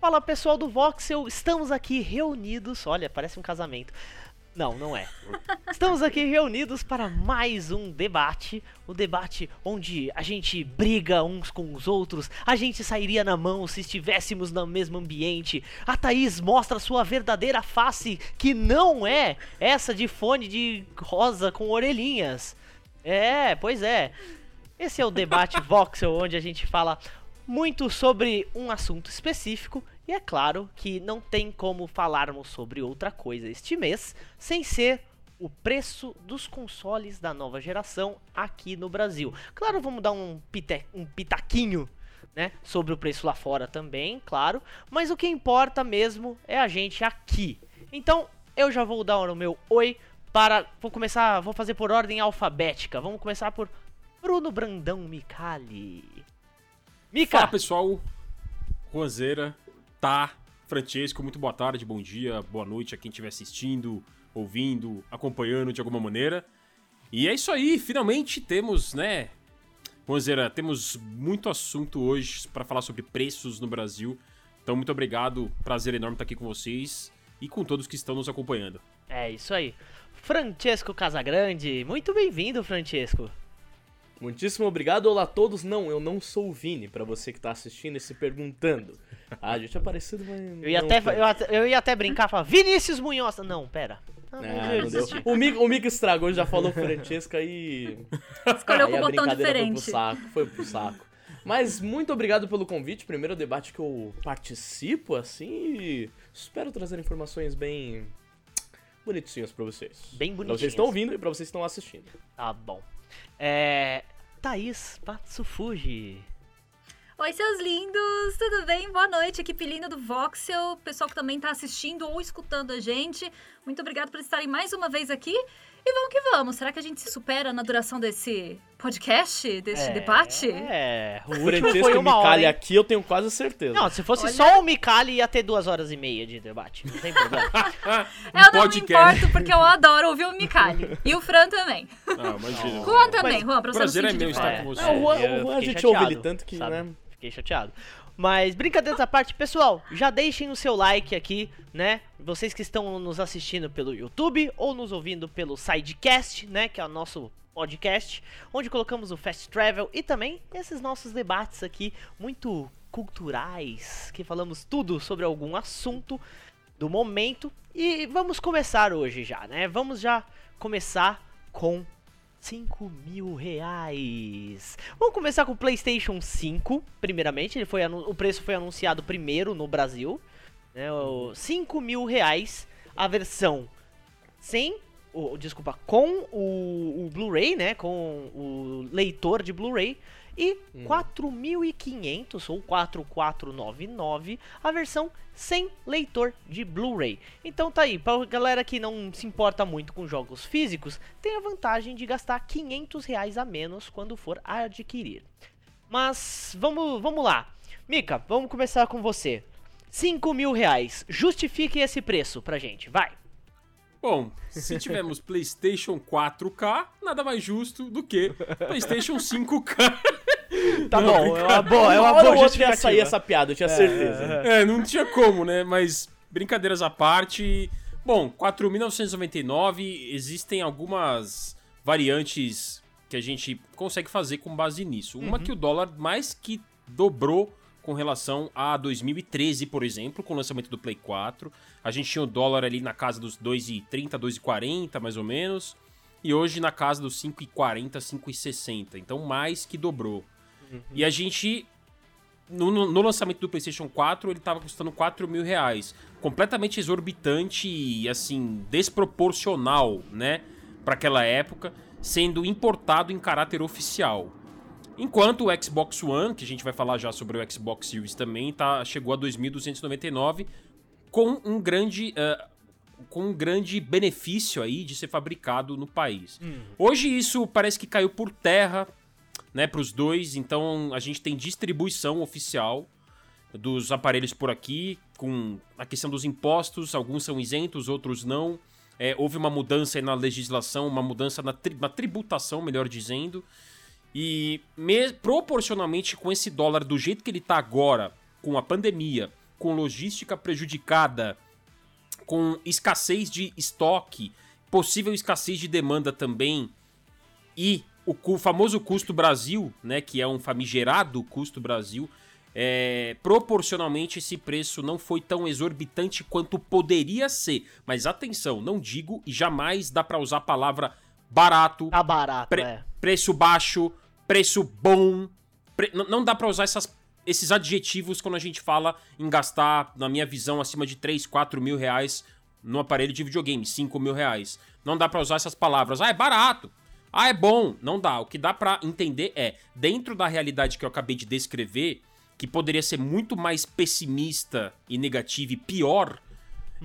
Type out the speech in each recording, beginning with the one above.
Fala pessoal do Voxel, estamos aqui reunidos. Olha, parece um casamento. Não, não é. Estamos aqui reunidos para mais um debate. O debate onde a gente briga uns com os outros. A gente sairia na mão se estivéssemos no mesmo ambiente. A Thaís mostra sua verdadeira face, que não é essa de fone de rosa com orelhinhas. É, pois é. Esse é o debate Voxel, onde a gente fala muito sobre um assunto específico e é claro que não tem como falarmos sobre outra coisa este mês sem ser o preço dos consoles da nova geração aqui no Brasil. Claro, vamos dar um, pite, um pitaquinho né, sobre o preço lá fora também, claro, mas o que importa mesmo é a gente aqui. Então, eu já vou dar o meu oi para vou começar, vou fazer por ordem alfabética. Vamos começar por Bruno Brandão Micali. Mica. Fala, pessoal. Roseira, tá? Francesco, muito boa tarde, bom dia, boa noite a quem estiver assistindo, ouvindo, acompanhando de alguma maneira. E é isso aí, finalmente temos, né? Monzeira, temos muito assunto hoje para falar sobre preços no Brasil. Então, muito obrigado, prazer enorme estar aqui com vocês e com todos que estão nos acompanhando. É isso aí. Francesco Casagrande, muito bem-vindo, Francesco. Muitíssimo obrigado, olá a todos. Não, eu não sou o Vini, para você que tá assistindo e se perguntando. Ah, a gente é parecido, mas. Eu ia, até, eu, até, eu ia até brincar e falar, Vinícius Munhoz. Não, pera. Não, não. O Mico, o Mico estragou, já falou Francesca e. Escolheu com um botão diferente. Foi pro saco, foi pro saco. Mas muito obrigado pelo convite. Primeiro debate que eu participo, assim, e espero trazer informações bem bonitinhas pra vocês. Bem bonitinhas. Pra vocês estão ouvindo e pra vocês estão assistindo. Tá bom. É. Thaís Patsufuji. Oi, seus lindos! Tudo bem? Boa noite, equipe linda do Voxel, pessoal que também está assistindo ou escutando a gente. Muito obrigado por estarem mais uma vez aqui. E vamos que vamos. Será que a gente se supera na duração desse podcast, desse é, debate? É, o último foi uma Micali hora, aqui, eu tenho quase certeza. Não, se fosse Olha... só o Micali, ia ter duas horas e meia de debate. Não tem problema. eu não me importo, porque eu adoro ouvir o Micali. E o Fran também. Ah, imagina. Juan também, Juan, pra você prazer é meu estar com você. Não, o Juan, o Juan a gente ouve ele tanto que, sabe? né? Fiquei chateado. Mas brincadeiras à parte, pessoal, já deixem o seu like aqui, né? Vocês que estão nos assistindo pelo YouTube ou nos ouvindo pelo Sidecast, né? Que é o nosso podcast, onde colocamos o Fast Travel e também esses nossos debates aqui muito culturais, que falamos tudo sobre algum assunto do momento. E vamos começar hoje já, né? Vamos já começar com 5 mil reais. Vamos começar com o PlayStation 5, primeiramente. Ele foi, o preço foi anunciado primeiro no Brasil. Né, o 5 mil reais. A versão sem. O, desculpa, com o, o Blu-ray, né? Com o leitor de Blu-ray e hum. 4.500 ou 4.499 a versão sem leitor de Blu-ray. Então tá aí, para galera que não se importa muito com jogos físicos, tem a vantagem de gastar 500 reais a menos quando for adquirir. Mas vamos, vamos lá. Mika, vamos começar com você. 5 mil reais. Justifique esse preço pra gente, vai. Bom, se tivermos PlayStation 4K, nada mais justo do que PlayStation 5K. Tá não, bom, é uma boa, é uma boa justificativa. ia sair essa piada, eu tinha é, certeza. É, não tinha como, né? Mas brincadeiras à parte. Bom, 4.999 existem algumas variantes que a gente consegue fazer com base nisso. Uma uhum. que o dólar mais que dobrou com relação a 2013, por exemplo, com o lançamento do Play 4. A gente tinha o dólar ali na casa dos 2,30, 2,40 mais ou menos. E hoje na casa dos 5,40, 5,60. Então mais que dobrou. Uhum. E a gente. No, no, lançamento do PlayStation 4, ele tava custando 4 mil reais. Completamente exorbitante e, assim, desproporcional, né? Para aquela época, sendo importado em caráter oficial. Enquanto o Xbox One, que a gente vai falar já sobre o Xbox Series também, tá, chegou a 2.299 com um grande uh, com um grande benefício aí de ser fabricado no país. Uhum. Hoje isso parece que caiu por terra, né, para os dois. Então a gente tem distribuição oficial dos aparelhos por aqui, com a questão dos impostos, alguns são isentos, outros não. É, houve uma mudança na legislação, uma mudança na, tri na tributação, melhor dizendo. E me, proporcionalmente com esse dólar do jeito que ele está agora, com a pandemia, com logística prejudicada, com escassez de estoque, possível escassez de demanda também, e o cu- famoso custo Brasil, né, que é um famigerado custo Brasil, é, proporcionalmente esse preço não foi tão exorbitante quanto poderia ser. Mas atenção, não digo e jamais dá pra usar a palavra barato, Tá barato, Pre- é. preço baixo, preço bom. pre- Não dá pra usar essas- esses adjetivos quando a gente fala em gastar, na minha visão, acima de 3, 4 mil reais no aparelho de videogame, 5 mil reais. Não dá pra usar essas palavras. Ah, é barato. Ah, é bom. Não dá. O que dá pra entender é, dentro da realidade que eu acabei de descrever, que poderia ser muito mais pessimista e negativa e pior,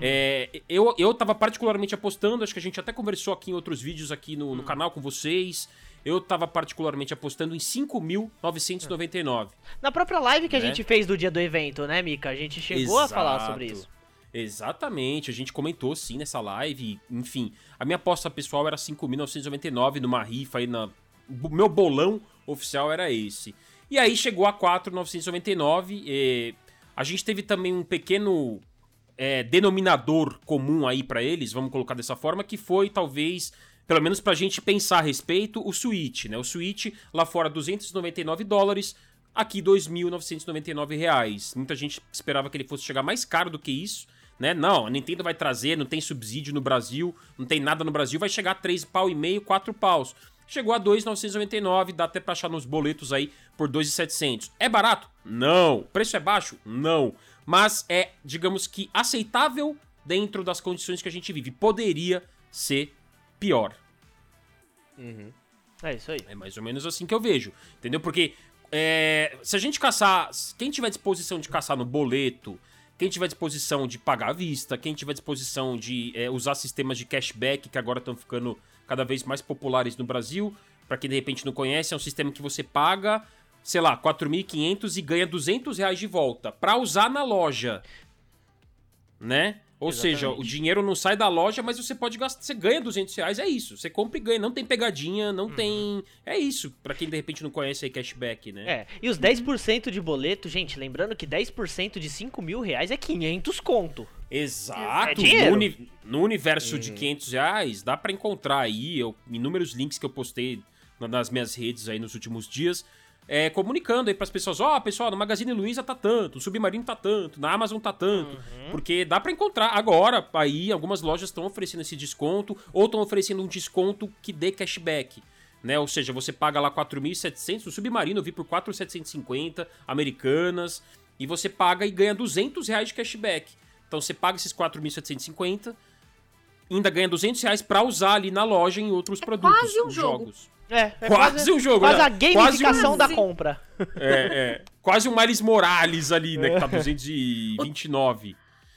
é, eu, eu tava particularmente apostando, acho que a gente até conversou aqui em outros vídeos aqui no, no canal com vocês. Eu tava particularmente apostando em 5.999. Na própria live que a Né? gente fez do dia do evento, né, Mika? A gente chegou a falar sobre Exato. isso. Exatamente, a gente comentou sim nessa live, enfim. A minha aposta pessoal era 5.999 numa rifa aí na o meu bolão oficial era esse. E aí chegou a 4.999, eh, a gente teve também um pequeno é, denominador comum aí pra eles, vamos colocar dessa forma, que foi talvez, pelo menos pra gente pensar a respeito, o Switch, né? O Switch lá fora 299 dólares, aqui 2.999 reais. Muita gente esperava que ele fosse chegar mais caro do que isso, né? Não, a Nintendo vai trazer, não tem subsídio no Brasil, não tem nada no Brasil, vai chegar a 3 pau e meio, 4 paus. Chegou a 2.999, dá até pra achar nos boletos aí por 2.700. É barato? Não. Preço é baixo? Não. Mas é, digamos que, aceitável dentro das condições que a gente vive. Poderia ser pior. É isso aí. É mais ou menos assim que eu vejo. Entendeu? Porque é, se a gente caçar. Quem tiver disposição de caçar no boleto, quem tiver disposição de pagar à vista, quem tiver disposição de é, usar sistemas de cashback que agora estão ficando cada vez mais populares no Brasil. Pra quem de repente não conhece, é um sistema que você paga, sei lá, 4.500 e ganha 200 reais de volta pra usar na loja. Né? Ou seja, o dinheiro não sai da loja, mas você pode gastar, você ganha 200 reais, é isso. Você compra e ganha, não tem pegadinha, não tem... É isso, pra quem de repente não conhece aí cashback, né? É, e os 10% de boleto, gente, lembrando que 10% de 5 mil reais é 500 conto. Exato. É no, uni- no universo de 500 reais, dá pra encontrar aí eu, inúmeros links que eu postei na- nas minhas redes aí nos últimos dias, é, comunicando aí pras pessoas, ó, pessoal, no Magazine Luiza tá tanto, no Submarino tá tanto, na Amazon tá tanto, porque dá pra encontrar agora aí algumas lojas estão oferecendo esse desconto ou estão oferecendo um desconto que dê cashback. Né? Ou seja, você paga lá 4.700, no Submarino eu vi por 4.750, Americanas, e você paga e ganha 200 reais de cashback. Então você paga esses 4.750, ainda ganha 200 reais pra usar ali na loja em outros produtos, quase um jogo. jogos. É, é Quase um jogo, Quase né? a gamificação Quase da um- compra. É, é. Quase um Miles Morales ali, né? Que tá 229.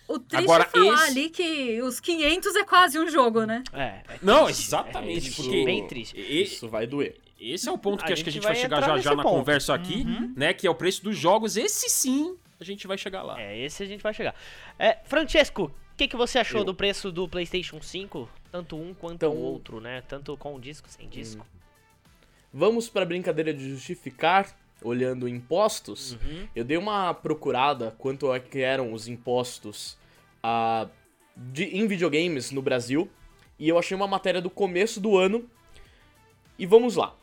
O triste Agora, é falar esse- ali que os 500 é quase um jogo, né? É, é Não, triste, exatamente, é porque- bem triste. Isso vai doer. Esse é o ponto A que acho que a gente vai, vai chegar já já na ponto. conversa aqui, né? Que é o preço dos jogos. Esse sim, a gente vai chegar lá. É, esse a gente vai chegar. É, Francesco, o que, que você achou Eu. do preço do PlayStation 5? Tanto um quanto Então- o outro, né? Tanto com disco, sem disco. Vamos pra brincadeira de justificar, olhando impostos. Uhum. Eu dei uma procurada quanto é que eram os impostos ah, de, em videogames no Brasil. E eu achei uma matéria do começo do ano. E vamos lá.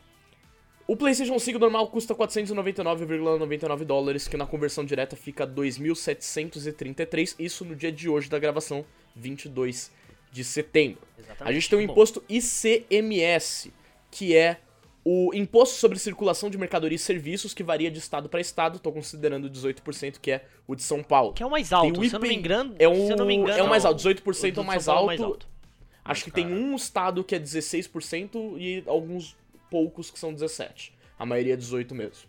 O PlayStation 5 normal custa 499,99 dólares, que na conversão direta fica 2.733. Isso no dia de hoje da gravação, 22 de setembro. Exatamente. A gente tem o Bom, imposto ICMS, que é o imposto sobre circulação de mercadoria e serviços, que varia de estado para estado. Tô considerando 18%, que é o de São Paulo. Que é o mais alto, o se eu não me engano. É, se eu não me um, engano, é o mais alto, o 18% é o mais São Paulo alto. Acho que tem um estado que é 16% e alguns poucos que são 17%. A maioria é 18% mesmo.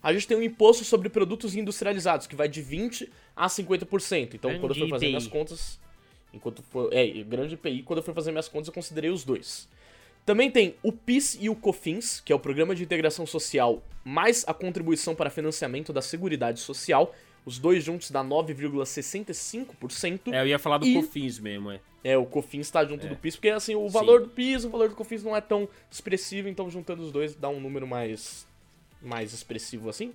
A gente tem um imposto sobre produtos industrializados, que vai de 20% a 50%. Então, Grande quando eu for fazer IPI. minhas contas. Enquanto for. É, grande IPI, quando eu for fazer minhas contas, eu considerei os dois. Também tem o PIS e o COFINS, que é o Programa de Integração Social, mais a contribuição para financiamento da Seguridade Social. Os dois juntos dá 9,65%. É, eu ia falar do E- Cofins mesmo, é. É, o COFINS tá junto É. do PIS, porque assim, o Sim. valor do PIS, o valor do COFINS não é tão expressivo, então juntando os dois dá um número mais mais expressivo assim.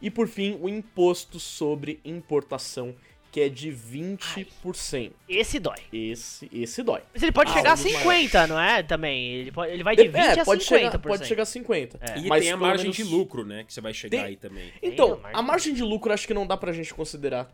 E por fim, o imposto sobre importação, que é de 20%. Esse dói. Esse, esse dói. Mas ele pode Ah, chegar a um dos 50, não é? Também. Ele, pode, ele vai de 20 é, a pode 50%. chegar, pode chegar a 50. É. E Mas tem a margem menos- de lucro, né? Que você vai chegar Tem- aí também. Então, a margem de lucro acho que não dá pra gente considerar.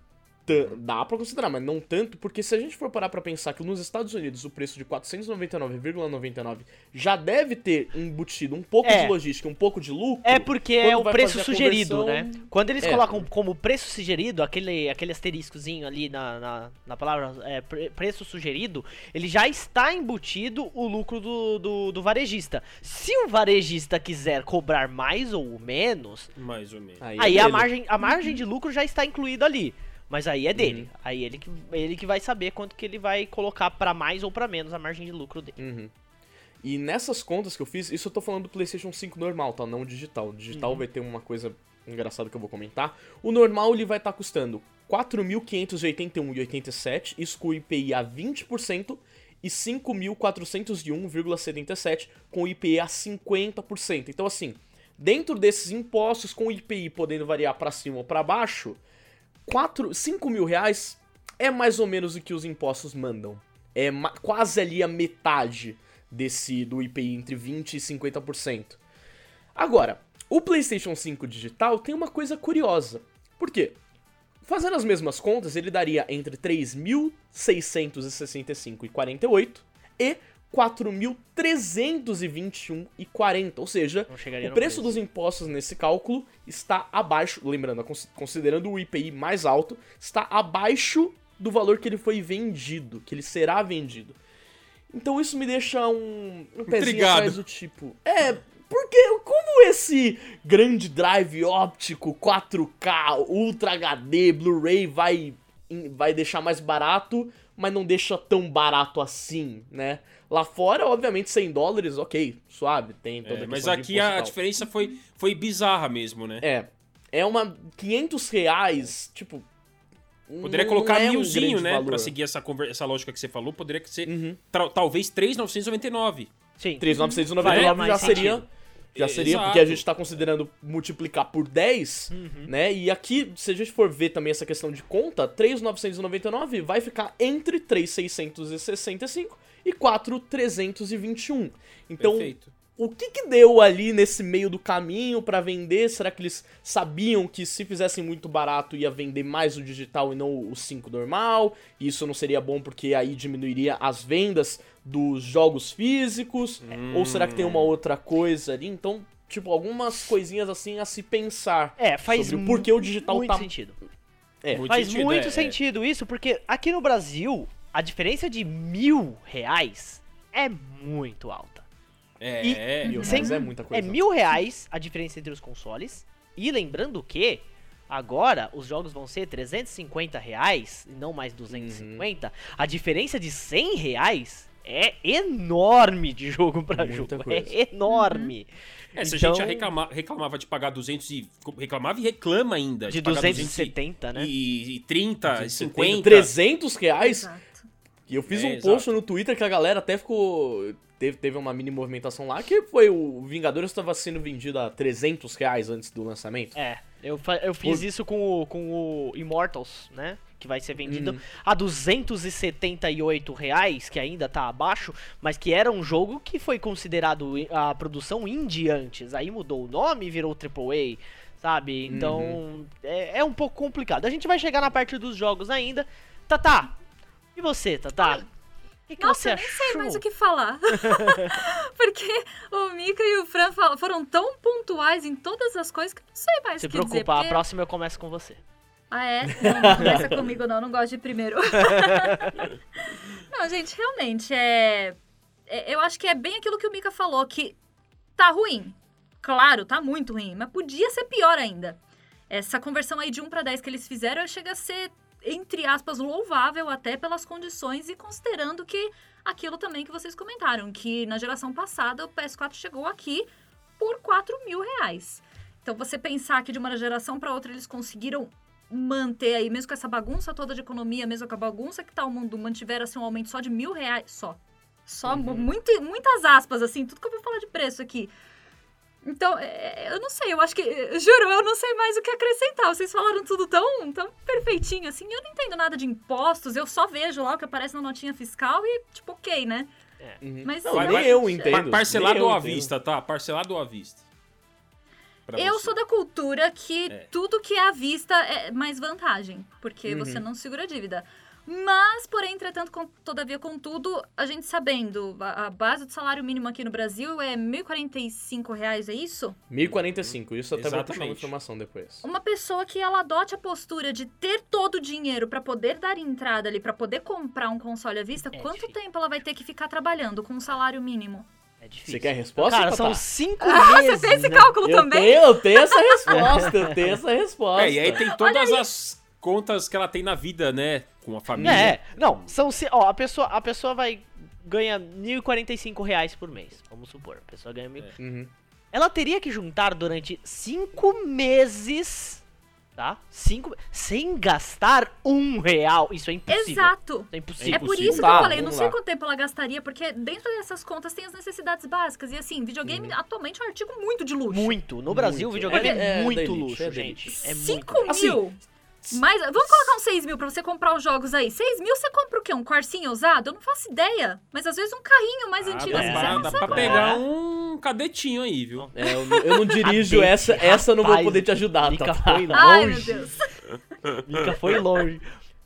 Dá pra considerar, mas não tanto, porque se a gente for parar pra pensar que nos Estados Unidos o preço de 499,99 já deve ter embutido um pouco É. de logística, um pouco de lucro. É porque é o preço a sugerido, conversão- né? Quando eles É. colocam como preço sugerido, aquele, aquele asteriscozinho ali na, na, na palavra é, pre- preço sugerido, ele já está embutido o lucro do, do, do varejista. Se o varejista quiser cobrar mais ou menos, Mais ou menos. é aí a dele. margem, a margem de lucro já está incluída ali. Mas aí é dele. Uhum. Aí ele que, ele que vai saber quanto que ele vai colocar pra mais ou pra menos a margem de lucro dele. Uhum. E nessas contas que eu fiz, isso eu tô falando do PlayStation 5 normal, tá? Não o digital. O digital Uhum. vai ter uma coisa engraçada que eu vou comentar. O normal ele vai estar custando 4.581,87, isso com o IPI a 20%, e 5.401,77 com o IPI a 50%. Então assim, dentro desses impostos com o IPI podendo variar pra cima ou pra baixo, 4, 5 mil reais é mais ou menos o que os impostos mandam. É quase ali a metade desse do IPI, entre 20% e 50%. Agora, o PlayStation 5 digital tem uma coisa curiosa. Por quê? Fazendo as mesmas contas, ele daria entre 3.665,48 e 4.321,40. Ou seja, o no preço dos impostos nesse cálculo está abaixo, lembrando, cons- considerando o IPI mais alto, está abaixo do valor que ele foi vendido, que ele será vendido. Então isso me deixa um, um pezinho Intrigado. atrás do tipo. É, porque como esse grande drive óptico 4K, Ultra HD, Blu-ray vai, vai deixar mais barato, mas não deixa tão barato assim, né? Lá fora, obviamente, 100 dólares, ok, suave, tem toda É, a mas aqui a tal. diferença foi, foi bizarra mesmo, né? É. É uma. 500 reais, tipo. Poderia não colocar é um milzinho, grande né? valor. Pra seguir essa, conver- essa lógica que você falou, poderia ser Uhum. talvez 3,999. Sim. 3,999 Faria já seria. sentido. Já É, seria, exato. porque a gente tá considerando multiplicar por 10, Uhum. né? E aqui, se a gente for ver também essa questão de conta, 3,999 vai ficar entre 3,665 e 4,321. Então, Perfeito. o que que deu ali nesse meio do caminho pra vender? Será que eles sabiam que se fizessem muito barato ia vender mais o digital e não o 5 normal? E isso não seria bom porque aí diminuiria as vendas dos jogos físicos? Ou será que tem uma outra coisa ali? Então, tipo, algumas coisinhas assim a se pensar. É, faz Sobre o porquê o digital muito tá- sentido. É. Muito Faz sentido, muito é, é. sentido isso, porque aqui no Brasil, a diferença de mil reais é muito alta. É, E- é. Mil Sem- reais é muita coisa. É mil reais a diferença entre os consoles. E lembrando que agora os jogos vão ser 350 reais e não mais 250. A diferença de 100 reais é enorme de jogo pra Muita jogo. coisa. É enorme. É, se a Então- gente já reclama- reclamava de pagar 200 e... Reclamava e reclama ainda. De pagar 270, né? E, e 30, e 50. 300 reais? Exato. E eu fiz É, um exato. post no Twitter que a galera até ficou. Teve, teve uma mini movimentação lá que foi o Vingadores estava sendo vendido a 300 reais antes do lançamento. É, eu, eu fiz Por- isso com o, com o Immortals, né? Que vai ser vendido Uhum. a 278 reais, que ainda tá abaixo, mas que era um jogo que foi considerado a produção indie antes. Aí mudou o nome e virou AAA, sabe? Então Uhum. é, é um pouco complicado. A gente vai chegar na parte dos jogos ainda. Tatá, e você, Tatá? O que, que Nossa, eu achou? nem sei mais o que falar. porque o Mika e o Fran foram tão pontuais em todas as coisas que eu não sei mais Se o que dizer. preocupa, a porque- próxima eu começo com você. Ah, é? Não, não começa comigo, não. Não gosto de ir primeiro. não, gente, realmente, é... é- Eu acho que é bem aquilo que o Mika falou, que tá ruim. Claro, tá muito ruim, mas podia ser pior ainda. Essa conversão aí de 1 para 10 que eles fizeram chega a ser, entre aspas, louvável até pelas condições e considerando que aquilo também que vocês comentaram, que na geração passada o PS4 chegou aqui por 4 mil reais. Então você pensar que de uma geração para outra eles conseguiram manter aí, mesmo com essa bagunça toda de economia, mesmo com a bagunça que tá o mundo, mantiveram assim, um aumento só de mil reais, só. Só, Uhum. muito, muitas aspas, assim, tudo que eu vou falar de preço aqui. Então, é, eu não sei, eu acho que. Juro, eu não sei mais o que acrescentar. Vocês falaram tudo tão, tão perfeitinho assim. Eu não entendo nada de impostos, eu só vejo lá o que aparece na notinha fiscal e, tipo, ok, né? Uhum. Mas não, sim, nem eu entendo. Par- Parcelado eu ou à entendo. vista, tá? Parcelado ou à vista. Pra Eu você. sou da cultura que É. tudo que é à vista é mais vantagem, porque Uhum. você não segura a dívida. Mas, porém, entretanto, com- todavia, contudo, a gente sabendo, a, a base do salário mínimo aqui no Brasil é 1.045 reais, é isso? 1045, isso até vou puxar uma Exatamente. informação depois. Uma pessoa que ela adote a postura de ter todo o dinheiro pra poder dar entrada ali, pra poder comprar um console à vista, É quanto difícil. tempo ela vai ter que ficar trabalhando com um salário mínimo? É difícil. Você quer a resposta? Cara, são cinco Ah, meses, você fez esse né? cálculo eu também? tenho, eu tenho essa resposta, eu tenho essa resposta. É, e aí tem todas as contas que ela tem na vida, né? Com a família. É, não, são. Ó, a pessoa, a pessoa vai. ganha 1.045 reais por mês, vamos supor. A pessoa ganha mil. Uhum. Ela teria que juntar durante cinco meses, tá? Cinco. Sem gastar um real. Isso é impossível. Exato. Isso é impossível. É por isso que eu dá, falei, eu não sei dá. quanto tempo ela gastaria, porque dentro dessas contas tem as necessidades básicas. E assim, videogame atualmente é um artigo muito de luxo. Muito. No Brasil, Muito. videogame é, É- é muito luxo, é da gente. É muito. 5 Assim, mil. Mas vamos colocar uns 6 mil pra você comprar os jogos aí. 6 mil você compra o quê? Um Corsinha usado? Eu não faço ideia. Mas às vezes um carrinho mais Ah, antigo dá, assim, pra, você não dá sabe. pra pegar um cadetinho aí, viu? É, eu, não- eu não dirijo essa, essa eu não vou poder te ajudar, Mika tá? foi Ai, meu longe. Deus. Mica foi longe.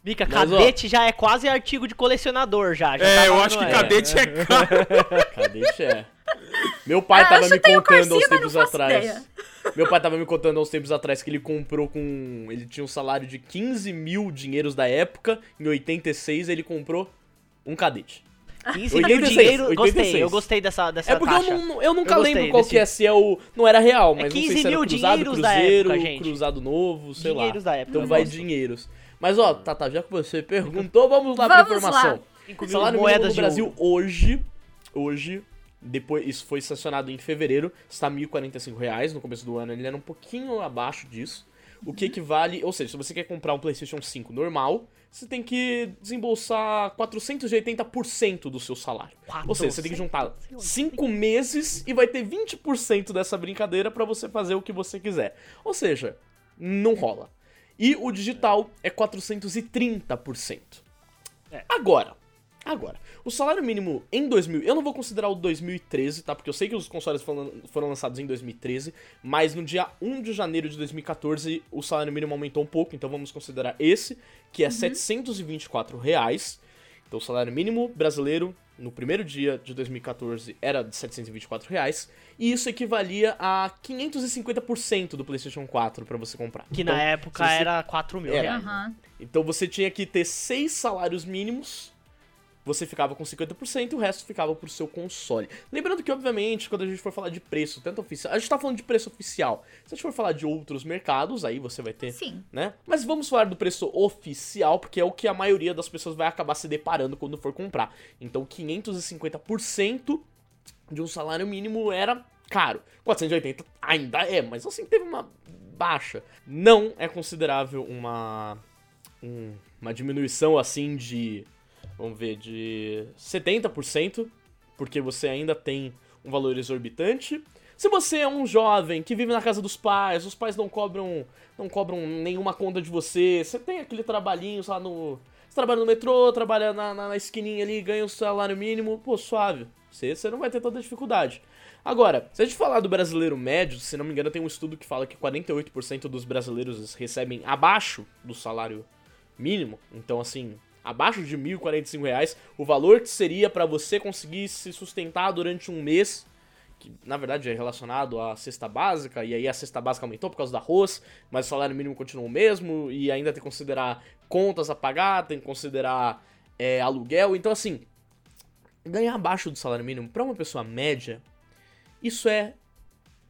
Mica, Mas, ó, cadete já é quase artigo de colecionador já. já É, tá eu acho que cadete é caro. Cadete é. Meu pai Ah, tava eu me contando Corsinha, uns não tempos atrás. ideia. Meu pai tava me contando uns tempos atrás que ele comprou com. Ele tinha um salário de 15 mil dinheiros da época. Em 86 ele comprou um cadete. 15 mil 86, dinheiro, 86. gostei, eu gostei dessa, dessa É porque eu, taxa. não, eu nunca Eu lembro qual desse- que é, se é o. Não era real, mas não 15 sei se era mil cruzado, dinheiros da cruzeiro, época, gente. cruzado novo, sei Dinheiros lá. da época, Então eu vai gosto. dinheiros. Mas ó, Tata, já que você perguntou, vamos lá pra Vamos lá. informação. 5 O mil salário moedas no de Brasil ouro. hoje, hoje, depois isso foi sancionado em fevereiro, está 1.045 reais. No começo do ano ele era um pouquinho abaixo disso. O que equivale, ou seja, se você quer comprar um PlayStation 5 normal, você tem que desembolsar 480% do seu salário. Ou seja, você tem que juntar 5 meses e vai ter 20% dessa brincadeira pra você fazer o que você quiser. Ou seja, não rola. E o digital é 430%. É. Agora, agora, o salário mínimo em 2000, eu não vou considerar o 2013, tá? Porque eu sei que os consoles foram, lançados em 2013, mas no dia 1 de janeiro de 2014 o salário mínimo aumentou um pouco, então vamos considerar esse, que é 724 reais. Então o salário mínimo brasileiro no primeiro dia de 2014 era de 724 reais, e isso equivalia a 550% do PlayStation 4 pra você comprar. Que Então, na época você- era 4 mil Era. reais. Aham. então você tinha que ter seis salários mínimos, você ficava com 50% e o resto ficava pro seu console. Lembrando que, obviamente, quando a gente for falar de preço, tanto oficial. A gente tá falando de preço oficial. Se a gente for falar de outros mercados, aí você vai ter. Sim. Né? Mas vamos falar do preço oficial, porque é o que a maioria das pessoas vai acabar se deparando quando for comprar. Então, 550% de um salário mínimo era caro. 480 ainda é, mas assim, teve uma baixa. Não é considerável uma, um- uma diminuição assim de, vamos ver, de 70%, porque você ainda tem um valor exorbitante. Se você é um jovem que vive na casa dos pais, os pais não cobram, não cobram nenhuma conta de você, você tem aquele trabalhinho lá no... Você trabalha no metrô, trabalha na, na, na esquininha ali, ganha o salário mínimo, pô, suave. Você, você não vai ter tanta dificuldade. Agora, se a gente falar do brasileiro médio, se não me engano, tem um estudo que fala que 48% dos brasileiros recebem abaixo do salário mínimo. Então, assim, abaixo de 1.045 reais, o valor que seria para você conseguir se sustentar durante um mês, que na verdade é relacionado à cesta básica, e aí a cesta básica aumentou por causa do arroz, mas o salário mínimo continua o mesmo, e ainda tem que considerar contas a pagar, tem que considerar é, aluguel. Então, assim, ganhar abaixo do salário mínimo para uma pessoa média, isso é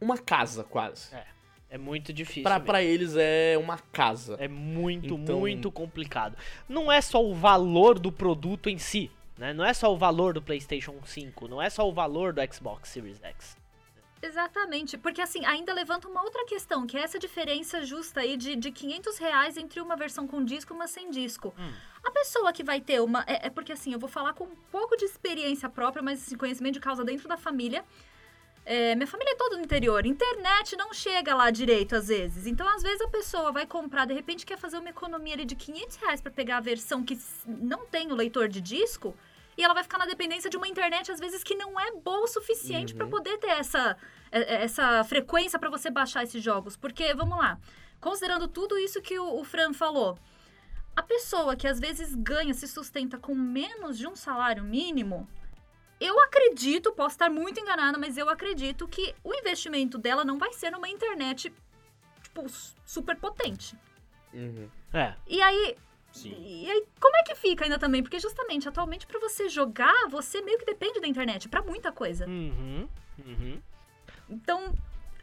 uma casa quase. É muito difícil. Pra, mesmo. pra eles é uma casa. É muito, Então- muito complicado. Não é só o valor do produto em si, né? Não é só o valor do PlayStation 5, não é só o valor do Xbox Series X. Exatamente, porque assim, ainda levanta uma outra questão, que é essa diferença justa aí de, de 500 reais entre uma versão com disco e uma sem disco. Hum. A pessoa que vai ter uma... É, é porque assim, eu vou falar com um pouco de experiência própria, mas assim, conhecimento de causa dentro da família. É, minha família é toda no interior. Internet não chega lá direito às vezes. Então, às vezes, a pessoa vai comprar, de repente, quer fazer uma economia ali de 500 reais pra pegar a versão que não tem o leitor de disco. E ela vai ficar na dependência de uma internet, às vezes, que não é boa o suficiente pra poder ter essa, é- é- essa frequência pra você baixar esses jogos. Porque, vamos lá, considerando tudo isso que o, o Fran falou, a pessoa que às vezes ganha, se sustenta com menos de um salário mínimo, eu acredito, posso estar muito enganada, mas eu acredito que o investimento dela não vai ser numa internet, tipo, super potente. Uhum. É. E aí, Sim. e aí, como é que fica ainda também? Porque justamente, atualmente, pra você jogar, você meio que depende da internet pra muita coisa. Uhum. Uhum. Então,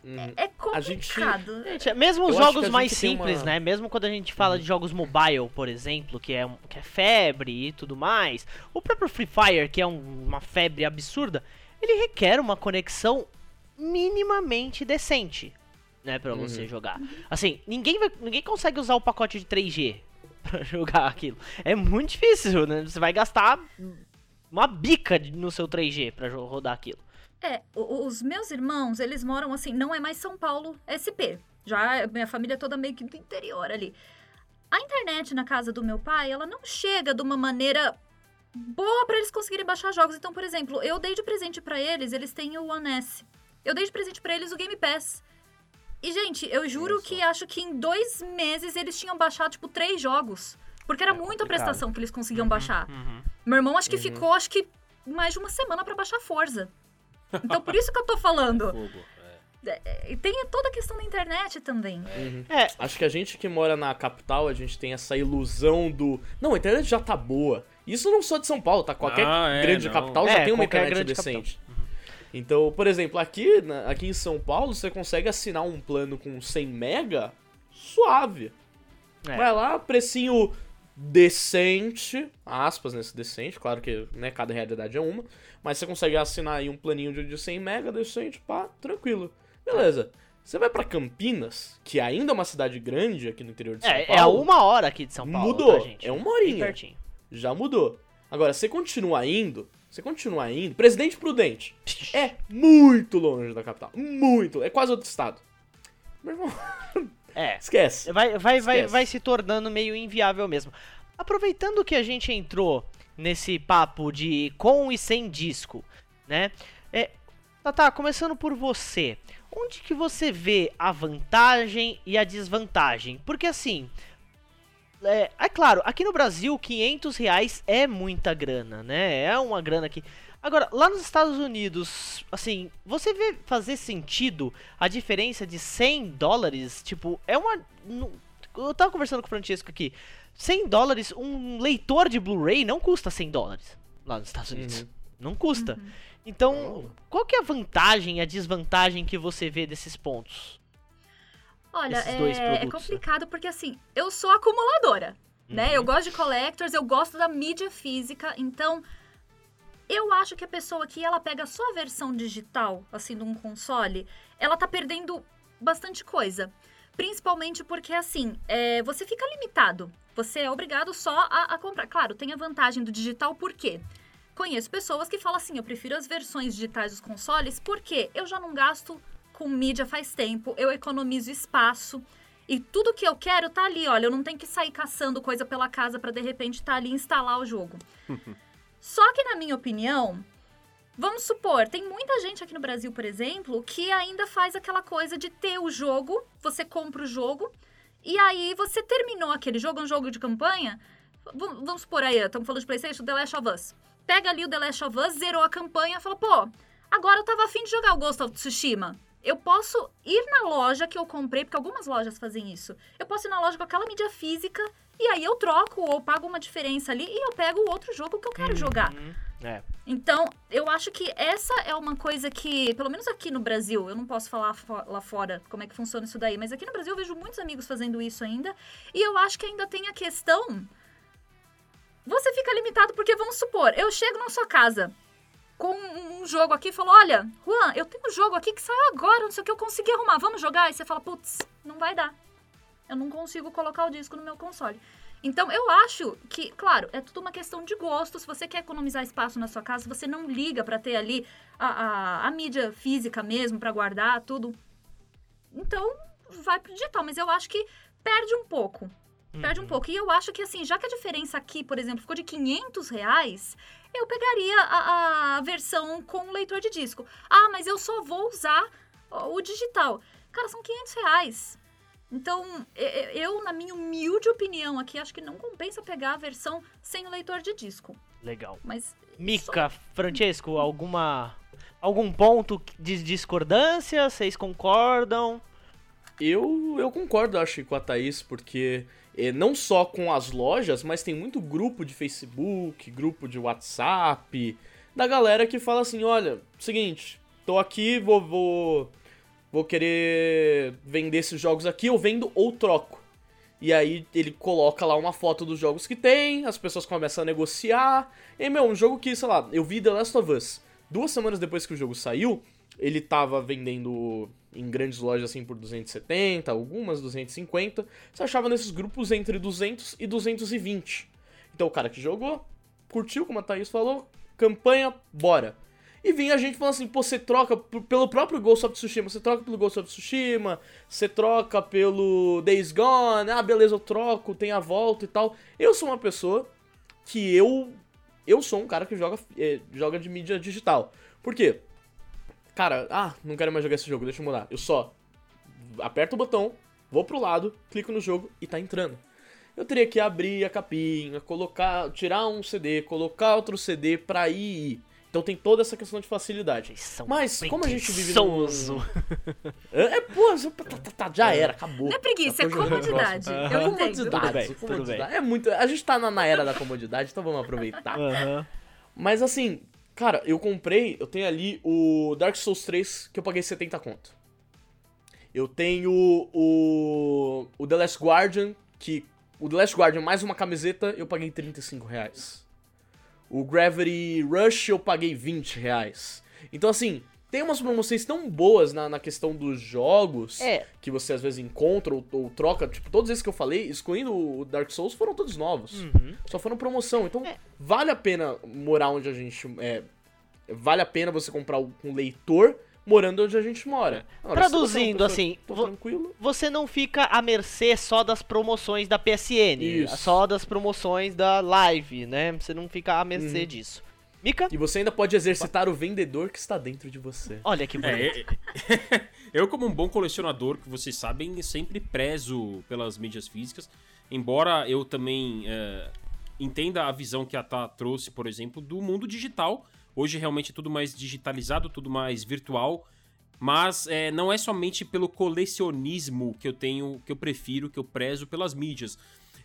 Uhum. é A gente- complicado. Gente, é- mesmo os jogos mais simples, uma- né? Mesmo quando a gente fala de jogos mobile, por exemplo, que é, que é febre e tudo mais, o próprio Free Fire, que é um- uma febre absurda, ele requer uma conexão minimamente decente, né, Pra você Uhum. jogar. Assim, ninguém vai, ninguém consegue usar o pacote de 3G pra jogar aquilo. É muito difícil, né? Você vai gastar uma bica no seu 3G pra jo- rodar aquilo. É, os meus irmãos, eles moram assim, não é mais São Paulo SP. Já é- minha família é toda meio que do interior ali. A internet na casa do meu pai, ela não chega de uma maneira boa pra eles conseguirem baixar jogos. Então, por exemplo, eu dei de presente pra eles, eles têm o One S. Eu dei de presente pra eles o Game Pass. E, gente, eu juro só. que acho que em dois meses eles tinham baixado, tipo, três jogos. Porque era É muita prestação que eles conseguiam baixar. Uhum. Meu irmão acho que Uhum. ficou, acho que mais de uma semana pra baixar Forza. Então por isso que eu tô falando. Fogo. É. E tem toda a questão da internet também. Uhum. É, Acho que a gente que mora na capital, a gente tem essa ilusão do. Não, a internet já tá boa. Isso não só de São Paulo, tá? Qualquer Ah, é, grande não. capital É, já tem uma internet grande decente. Então, por exemplo, aqui, na- aqui em São Paulo, você consegue assinar um plano com 100 mega suave. É. Vai lá, precinho decente, aspas nesse decente, claro que né, cada realidade é uma, mas você consegue assinar aí um planinho de de 100 mega decente, pá, tranquilo. Beleza. Você vai pra Campinas, que ainda é uma cidade grande aqui no interior de São é, é Paulo. a uma hora aqui de São Paulo, Mudou, tá, gente? é uma horinha. Já mudou. Agora, você continua indo, você continua indo. Presidente Prudente é muito longe da capital. Muito. É quase outro estado. Meu irmão, É. esquece. Vai, vai, vai, Esquece. vai se tornando meio inviável mesmo. Aproveitando que a gente entrou nesse papo de com e sem disco, né? É, Tata, começando por você. Onde que você vê a vantagem e a desvantagem? Porque assim, é, é claro, aqui no Brasil 500 reais é muita grana, né? É uma grana que... Agora, lá nos Estados Unidos, assim, você vê fazer sentido a diferença de 100 dólares? Tipo, é uma... Eu tava conversando com o Francesco aqui. 100 dólares, um leitor de Blu-ray não custa 100 dólares lá nos Estados Unidos. Uhum. Não custa. Então, Não. qual que é a vantagem e a desvantagem que você vê desses pontos? Olha, é, é né? complicado porque assim, eu sou acumuladora, Uhum. né? Eu gosto de collectors, eu gosto da mídia física, então eu acho que a pessoa que ela pega só a versão digital, assim, de um console, ela tá perdendo bastante coisa. Principalmente porque, assim, é, você fica limitado. Você é obrigado só a, a comprar. Claro, tem a vantagem do digital, por quê? Conheço pessoas que falam assim, eu prefiro as versões digitais dos consoles, porque eu já não gasto com mídia faz tempo, eu economizo espaço. E tudo que eu quero tá ali, olha, eu não tenho que sair caçando coisa pela casa pra de repente tá ali e instalar o jogo. Só que na minha opinião, vamos supor, tem muita gente aqui no Brasil, por exemplo, que ainda faz aquela coisa de ter o jogo, você compra o jogo e aí você terminou aquele jogo, um jogo de campanha. v- Vamos supor aí, estamos falando de PlayStation, The Last of Us. Pega ali o The Last of Us, zerou a campanha, fala, pô, agora eu tava afim de jogar o Ghost of Tsushima. Eu posso ir na loja que eu comprei, porque algumas lojas fazem isso. Eu posso ir na loja com aquela mídia física e aí eu troco ou pago uma diferença ali e eu pego o outro jogo que eu quero jogar. É. Então, eu acho que essa é uma coisa que, pelo menos aqui no Brasil, eu não posso falar fo- lá fora como é que funciona isso daí, mas aqui no Brasil eu vejo muitos amigos fazendo isso ainda. E eu acho que ainda tem a questão. Você fica limitado porque, vamos supor, eu chego na sua casa com um jogo aqui e falo: Olha, Juan, eu tenho um jogo aqui que saiu agora, não sei o que eu consegui arrumar, vamos jogar? E você fala: Putz, não vai dar. eu não consigo colocar o disco no meu console. Então, eu acho que, claro, é tudo uma questão de gosto. Se você quer economizar espaço na sua casa, se você não liga pra ter ali a, a, a mídia física mesmo, pra guardar tudo, então vai pro digital. Mas eu acho que perde um pouco. Perde um pouco. E eu acho que, assim, já que a diferença aqui, por exemplo, ficou de 500 reais, eu pegaria a, a versão com leitor de disco. Ah, mas eu só vou usar o digital. Cara, são 500 reais. Então, eu, na minha humilde opinião aqui, acho que não compensa pegar a versão sem o leitor de disco. Legal. Mas. Mica, Francesco, alguma. Algum ponto de discordância? Vocês concordam? Eu, eu concordo, acho, com a Thaís, porque eh, não só com as lojas, mas tem muito grupo de Facebook, grupo de WhatsApp, da galera que fala assim, olha, seguinte, tô aqui, vou, vou, vou querer vender esses jogos aqui, eu vendo ou troco. E aí ele coloca lá uma foto dos jogos que tem, as pessoas começam a negociar. E, meu, um jogo que, sei lá, eu vi The Last of Us. Duas semanas depois que o jogo saiu, ele tava vendendo em grandes lojas assim por 270, algumas 250. Você achava nesses grupos entre 200 e 220. Então o cara que jogou, curtiu, como a Thaís falou, campanha, bora. E vinha a gente falando assim, pô, você troca pelo próprio Ghost of Tsushima, você troca pelo Ghost of Tsushima, você troca pelo Days Gone, ah, beleza, eu troco, tem a volta e tal. Eu sou uma pessoa que eu eu sou um cara que joga, eh, joga de mídia digital. Por quê? Cara, ah, não quero mais jogar esse jogo, deixa eu mudar. Eu só aperto o botão, vou pro lado, clico no jogo e tá entrando. Eu teria que abrir a capinha, colocar, tirar um CD, colocar outro CD pra ir. Então tem toda essa questão de facilidade. São Mas como a gente vive num... É, é, pô, isso- tá, tá, tá, já era, acabou. Não é preguiça, é comodidade. Eu entendo. Comodidade, Tudo bem, tudo comodidade. bem. É muito. A gente tá na, na era da comodidade, então vamos aproveitar. Aham. Mas assim, cara, eu comprei, eu tenho ali o Dark Souls 3 que eu paguei 70 conto. Eu tenho o, o The Last Guardian, que o The Last Guardian mais uma camiseta eu paguei 35 reais. O Gravity Rush eu paguei 20 reais. Então assim, tem umas promoções tão boas na, na questão dos jogos É, que você às vezes encontra ou, ou troca. Tipo, todos esses que eu falei, excluindo o Dark Souls, foram todos novos. uhum. Só foram promoção. Então, É. vale a pena morar onde a gente. É, vale a pena você comprar um leitor morando onde a gente mora. Traduzindo, pessoa assim, vo- tranquilo. você não fica à mercê só das promoções da PSN, Isso. só das promoções da Live, né? Você não fica à mercê Uhum. disso. Mica? E você ainda pode exercitar o vendedor que está dentro de você. Olha que bonito. É, é- eu, como um bom colecionador, que vocês sabem, sempre prezo pelas mídias físicas. Embora eu também é, entenda a visão que a Tá trouxe, por exemplo, do mundo digital. Hoje realmente é tudo mais digitalizado, tudo mais virtual. Mas é, não é somente pelo colecionismo que eu tenho, que eu prefiro, que eu prezo pelas mídias.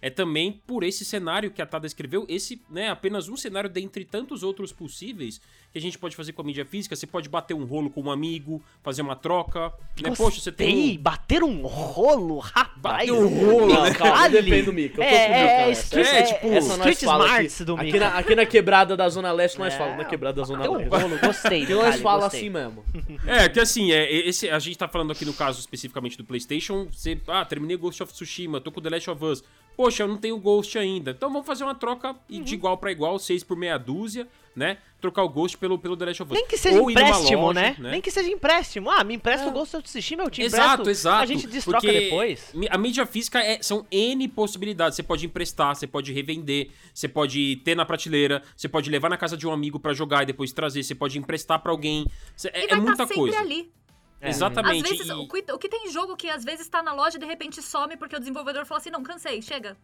É também por esse cenário que a Tada escreveu, esse, né, apenas um cenário dentre tantos outros possíveis que a gente pode fazer com a mídia física. Você pode bater um rolo com um amigo, fazer uma troca, né? Poxa, você tem um... bater um rolo, rapaz. Bater um rolo, Não, né? calma, depende do Mica. Eu tô É, com o é, Mica é, street- Essa é, tipo, é, street smarts aqui, do aqui Mica. na, aqui na quebrada da Zona Leste nós É, falamos, na quebrada da Zona Bater um Leste. rolo, gostei. Aqui nós detalhe, fala gostei. assim mesmo. É, que assim, é, esse, a gente tá falando aqui no caso especificamente do PlayStation. Você, ah, terminei Ghost of Tsushima, tô com The Last of Us. Poxa, eu não tenho Ghost ainda. Então vamos fazer uma troca e de igual pra igual, 6 por meia dúzia, né? Trocar o Ghost pelo, pelo The Last of Us. Nem que seja Ou empréstimo, loja, né? Nem que seja empréstimo. Ah, me empresta o Ghost eu te Exato, empresto. exato. A gente destroca depois. A mídia física é- são N possibilidades. Você pode emprestar, você pode revender, você pode ter na prateleira, você pode levar na casa de um amigo pra jogar e depois trazer, você pode emprestar pra alguém. Cê- é, é vai muita sempre coisa. ali. É. Às Exatamente. vezes, e- o, que, o que tem jogo que às vezes tá na loja e de repente some porque o desenvolvedor falou assim, não, cansei, chega.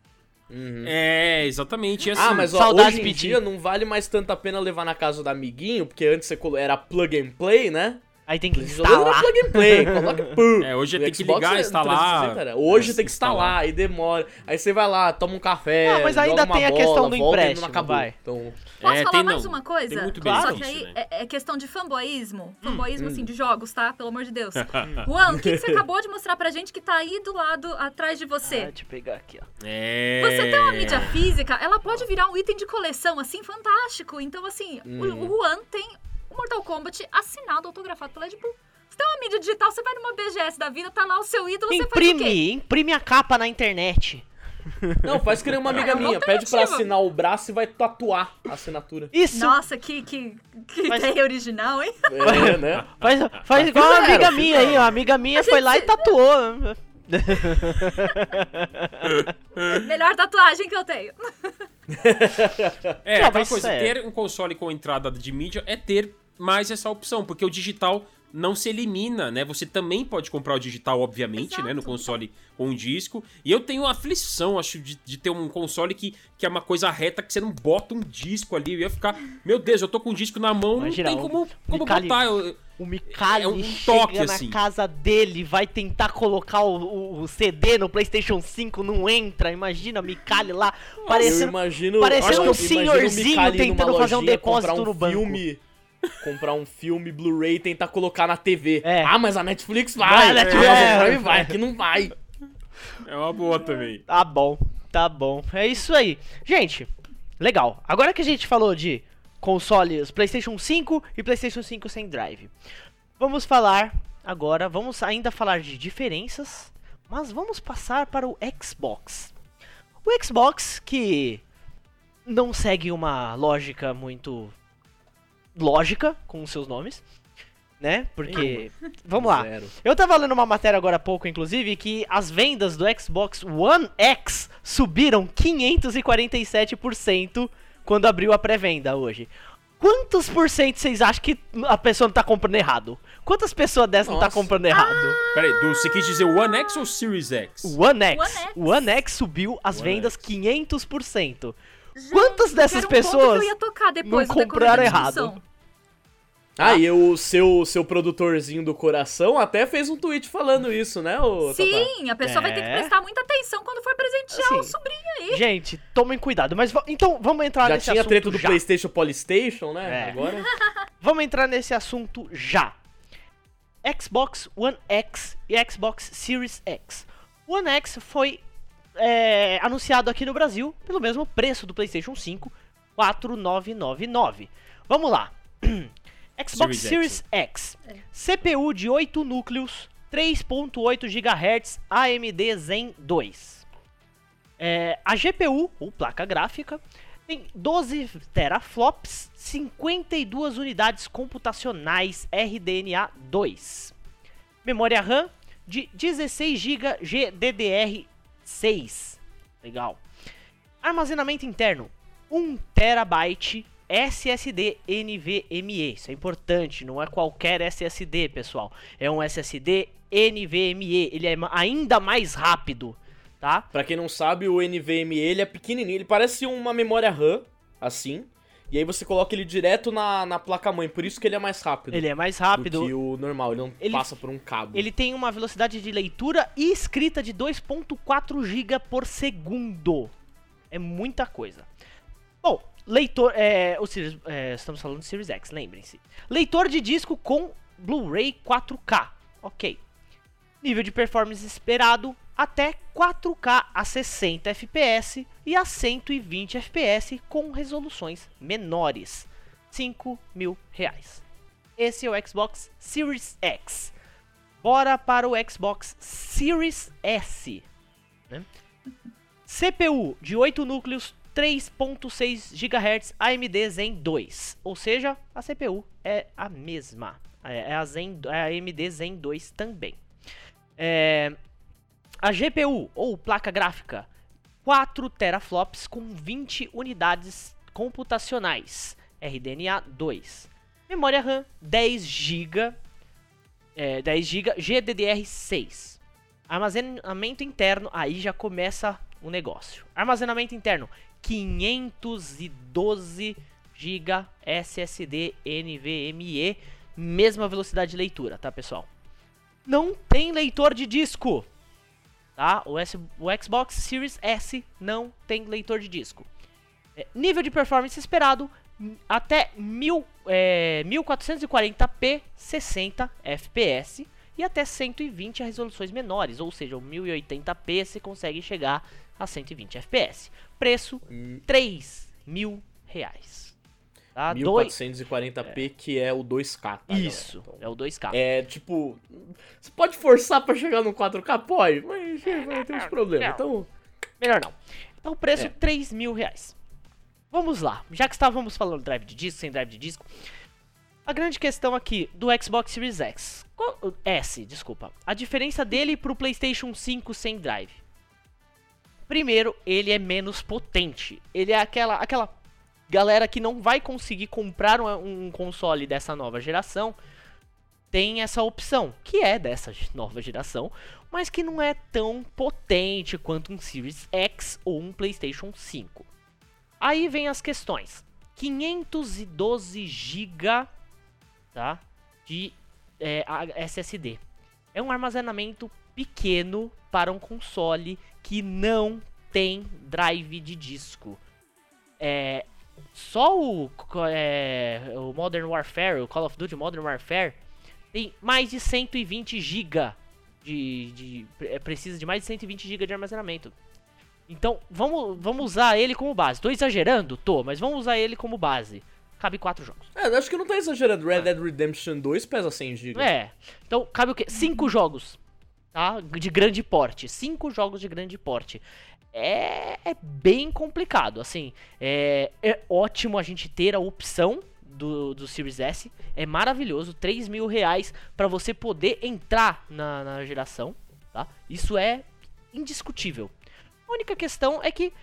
É, exatamente. e assim, Ah, mas ó, hoje em pedir. dia não vale mais tanto a pena levar na casa do amiguinho, porque antes você era plug and play, né? Aí tem que era instalar. plug and play, coloca pum. É, hoje tem que ligar, é instalar. 360 era. Hoje É, tem que instalar, instalar. aí demora. Aí você vai lá, toma um café. Ah, mas ainda tem a bola, questão do e empréstimo, vai. Então, Posso É, falar tem mais não. uma coisa? Tem muito Claro. Só que aí né? é, é questão de fanboísmo. Hum. Fanboísmo, Hum. assim, de jogos, tá? Pelo amor de Deus. Juan, o que, que você acabou de mostrar pra gente que tá aí do lado, atrás de Ah, você? deixa eu pegar aqui, ó. É... Você tem uma mídia física, ela pode virar um item de coleção, assim, fantástico. Então, assim, o- Hum. o Juan tem o Mortal Kombat assinado, autografado pela Ed Boon. Você tem uma mídia digital, você vai numa BGS da vida, tá lá o seu ídolo, você faz o quê? Imprime, imprime a capa na internet. Não, faz que nem uma amiga É uma minha. Pede pra assinar o braço e vai tatuar a assinatura. Isso. Nossa, que, que, que Mas- ideia original, hein? É, né? Faz, faz igual a fizeram, amiga minha aí, ó. A amiga minha A foi gente lá e tatuou. Melhor tatuagem que eu tenho. É, Não, aquela mas coisa, é. ter um console com entrada de mídia é ter mais essa opção, porque o digital não se elimina, né? Você também pode comprar o digital, obviamente, Exato. né? No console com um disco. E eu tenho aflição, acho, de, de ter um console que, que é uma coisa reta, que você não bota um disco ali. Eu ia ficar, meu Deus, eu tô com um disco na mão, Imagina, não tem um- como, como Micali- botar. Eu- O Mikali É um chega toque, na assim. casa dele, vai tentar colocar o, o- o CD no PlayStation 5, não entra. Imagina o Mikali lá, eu parecendo. imagino, parecendo eu um senhorzinho Mikali tentando fazer um depósito um no banco. Filme, comprar um filme Blu-ray e tentar colocar na TV. É. Ah, mas a Netflix vai. Vai, a Netflix- é. Prime vai, aqui não vai. É uma boa também. Tá bom, tá bom. É isso aí. Gente, legal. Agora que a gente falou de consoles PlayStation 5 e PlayStation 5 sem drive, vamos falar agora, vamos ainda falar de diferenças, mas vamos passar para o Xbox. O Xbox que não segue uma lógica muito lógica com os seus nomes, né? Porque vamos lá. Zero. Eu tava lendo uma matéria agora há pouco, inclusive, que as vendas do Xbox One X subiram 547% quando abriu a pré-venda hoje. Quantos por cento vocês acham que a pessoa não tá comprando errado? Quantas pessoas dessas não tá Nossa. comprando errado? Peraí, Du, você quis dizer One X ou Series X? O One X. One X. One X subiu as One vendas X. 500%. Quantas dessas um pessoas que eu ia tocar depois não compraram errado? discussão. Ah, e o seu, seu produtorzinho do coração até fez um tweet falando isso, né, ô? Sim, a pessoa vai ter que É. prestar muita atenção quando for presentear Assim, o sobrinho aí. Gente, tomem cuidado. Mas então vamos entrar Já nesse tinha assunto treta do já. PlayStation Polystation, né? É. Agora. Vamos entrar nesse assunto já. Xbox One X e Xbox Series X. One X foi é, anunciado aqui no Brasil pelo mesmo preço do PlayStation 5, 4,999. Vamos lá. Xbox Series Series X. CPU de 8 núcleos, 3.8 GHz, AMD Zen 2. É, a GPU, ou placa gráfica, tem 12 teraflops, 52 unidades computacionais RDNA 2. Memória RAM de 16 GB GDDR6. Legal. Armazenamento interno 1 terabyte SSD NVMe. Isso é importante, não é qualquer SSD, pessoal. É um SSD NVMe. Ele é ainda mais rápido, tá? Pra quem não sabe, o NVMe ele é pequenininho, ele parece uma memória RAM, assim. E aí você coloca ele direto na, na placa-mãe, por isso que ele é mais rápido. Ele é mais do rápido. que o normal, ele não Ele- passa por um cabo. Ele tem uma velocidade de leitura e escrita de 2.4 GB por segundo. É muita coisa. Bom, leitor. É, o Series, é, estamos falando de Series X, lembrem-se. Leitor de disco com Blu-ray 4K. Ok. Nível de performance esperado até 4K a 60 FPS e a 120 FPS com resoluções menores. 5 mil reais. Esse é o Xbox Series X. Bora para o Xbox Series S. né? CPU de 8 núcleos, 3.6 GHz, AMD Zen 2. Ou seja, a CPU é a mesma. É é a, Zen, é a AMD Zen 2 também. É, a GPU, ou placa gráfica, 4 teraflops com 20 unidades computacionais. RDNA 2. Memória RAM, 10 GB é, 10 GB GDDR6. Armazenamento interno, aí já começa o negócio. Armazenamento interno, 512 GB SSD NVMe, mesma velocidade de leitura, tá, pessoal? Não tem leitor de disco, tá? O, S- o Xbox Series S não tem leitor de disco. É, nível de performance esperado até mil, é, 1440p 60 fps e até 120 a resoluções menores, ou seja, o 1080p você consegue chegar a 120 fps. Preço Hum, 3 mil reais. Tá? Dois... 1440p, que é o 2K, tá, Isso, galera? é o 2K. Então, é tipo. Você pode forçar pra chegar no 4K? Pode, mas vai ter uns problemas. Então. Melhor não. Então o preço, É. 3 mil reais. Vamos lá, já que estávamos falando drive de disco, sem drive de disco. A grande questão aqui do Xbox Series X. Qual- S, desculpa. A diferença dele pro PlayStation 5 sem drive. Primeiro, ele é menos potente. Ele é aquela, aquela galera que não vai conseguir comprar um, um console dessa nova geração. Tem essa opção, que é dessa nova geração, mas que não é tão potente quanto um Series X ou um PlayStation 5. Aí vem as questões. 512 GB tá, de é, SSD. É um armazenamento pequeno para um console que não tem drive de disco. É, só o, é, o Modern Warfare, o Call of Duty Modern Warfare, tem mais de 120 GB de, de é, precisa de mais de 120 GB de armazenamento. Então, vamos, vamos usar ele como base. Tô exagerando? Tô, mas vamos usar ele como base. Cabe quatro jogos. É, acho que não tá exagerando. Red Dead Redemption 2 pesa 100 GB. É. Então, cabe o quê? Cinco jogos. Tá? De grande porte. Cinco jogos de grande porte. É, é bem complicado. Assim, é, é ótimo a gente ter a opção do, do Series S. É maravilhoso. 3 mil reais pra você poder entrar na, na geração. Tá? Isso é indiscutível. A única questão é que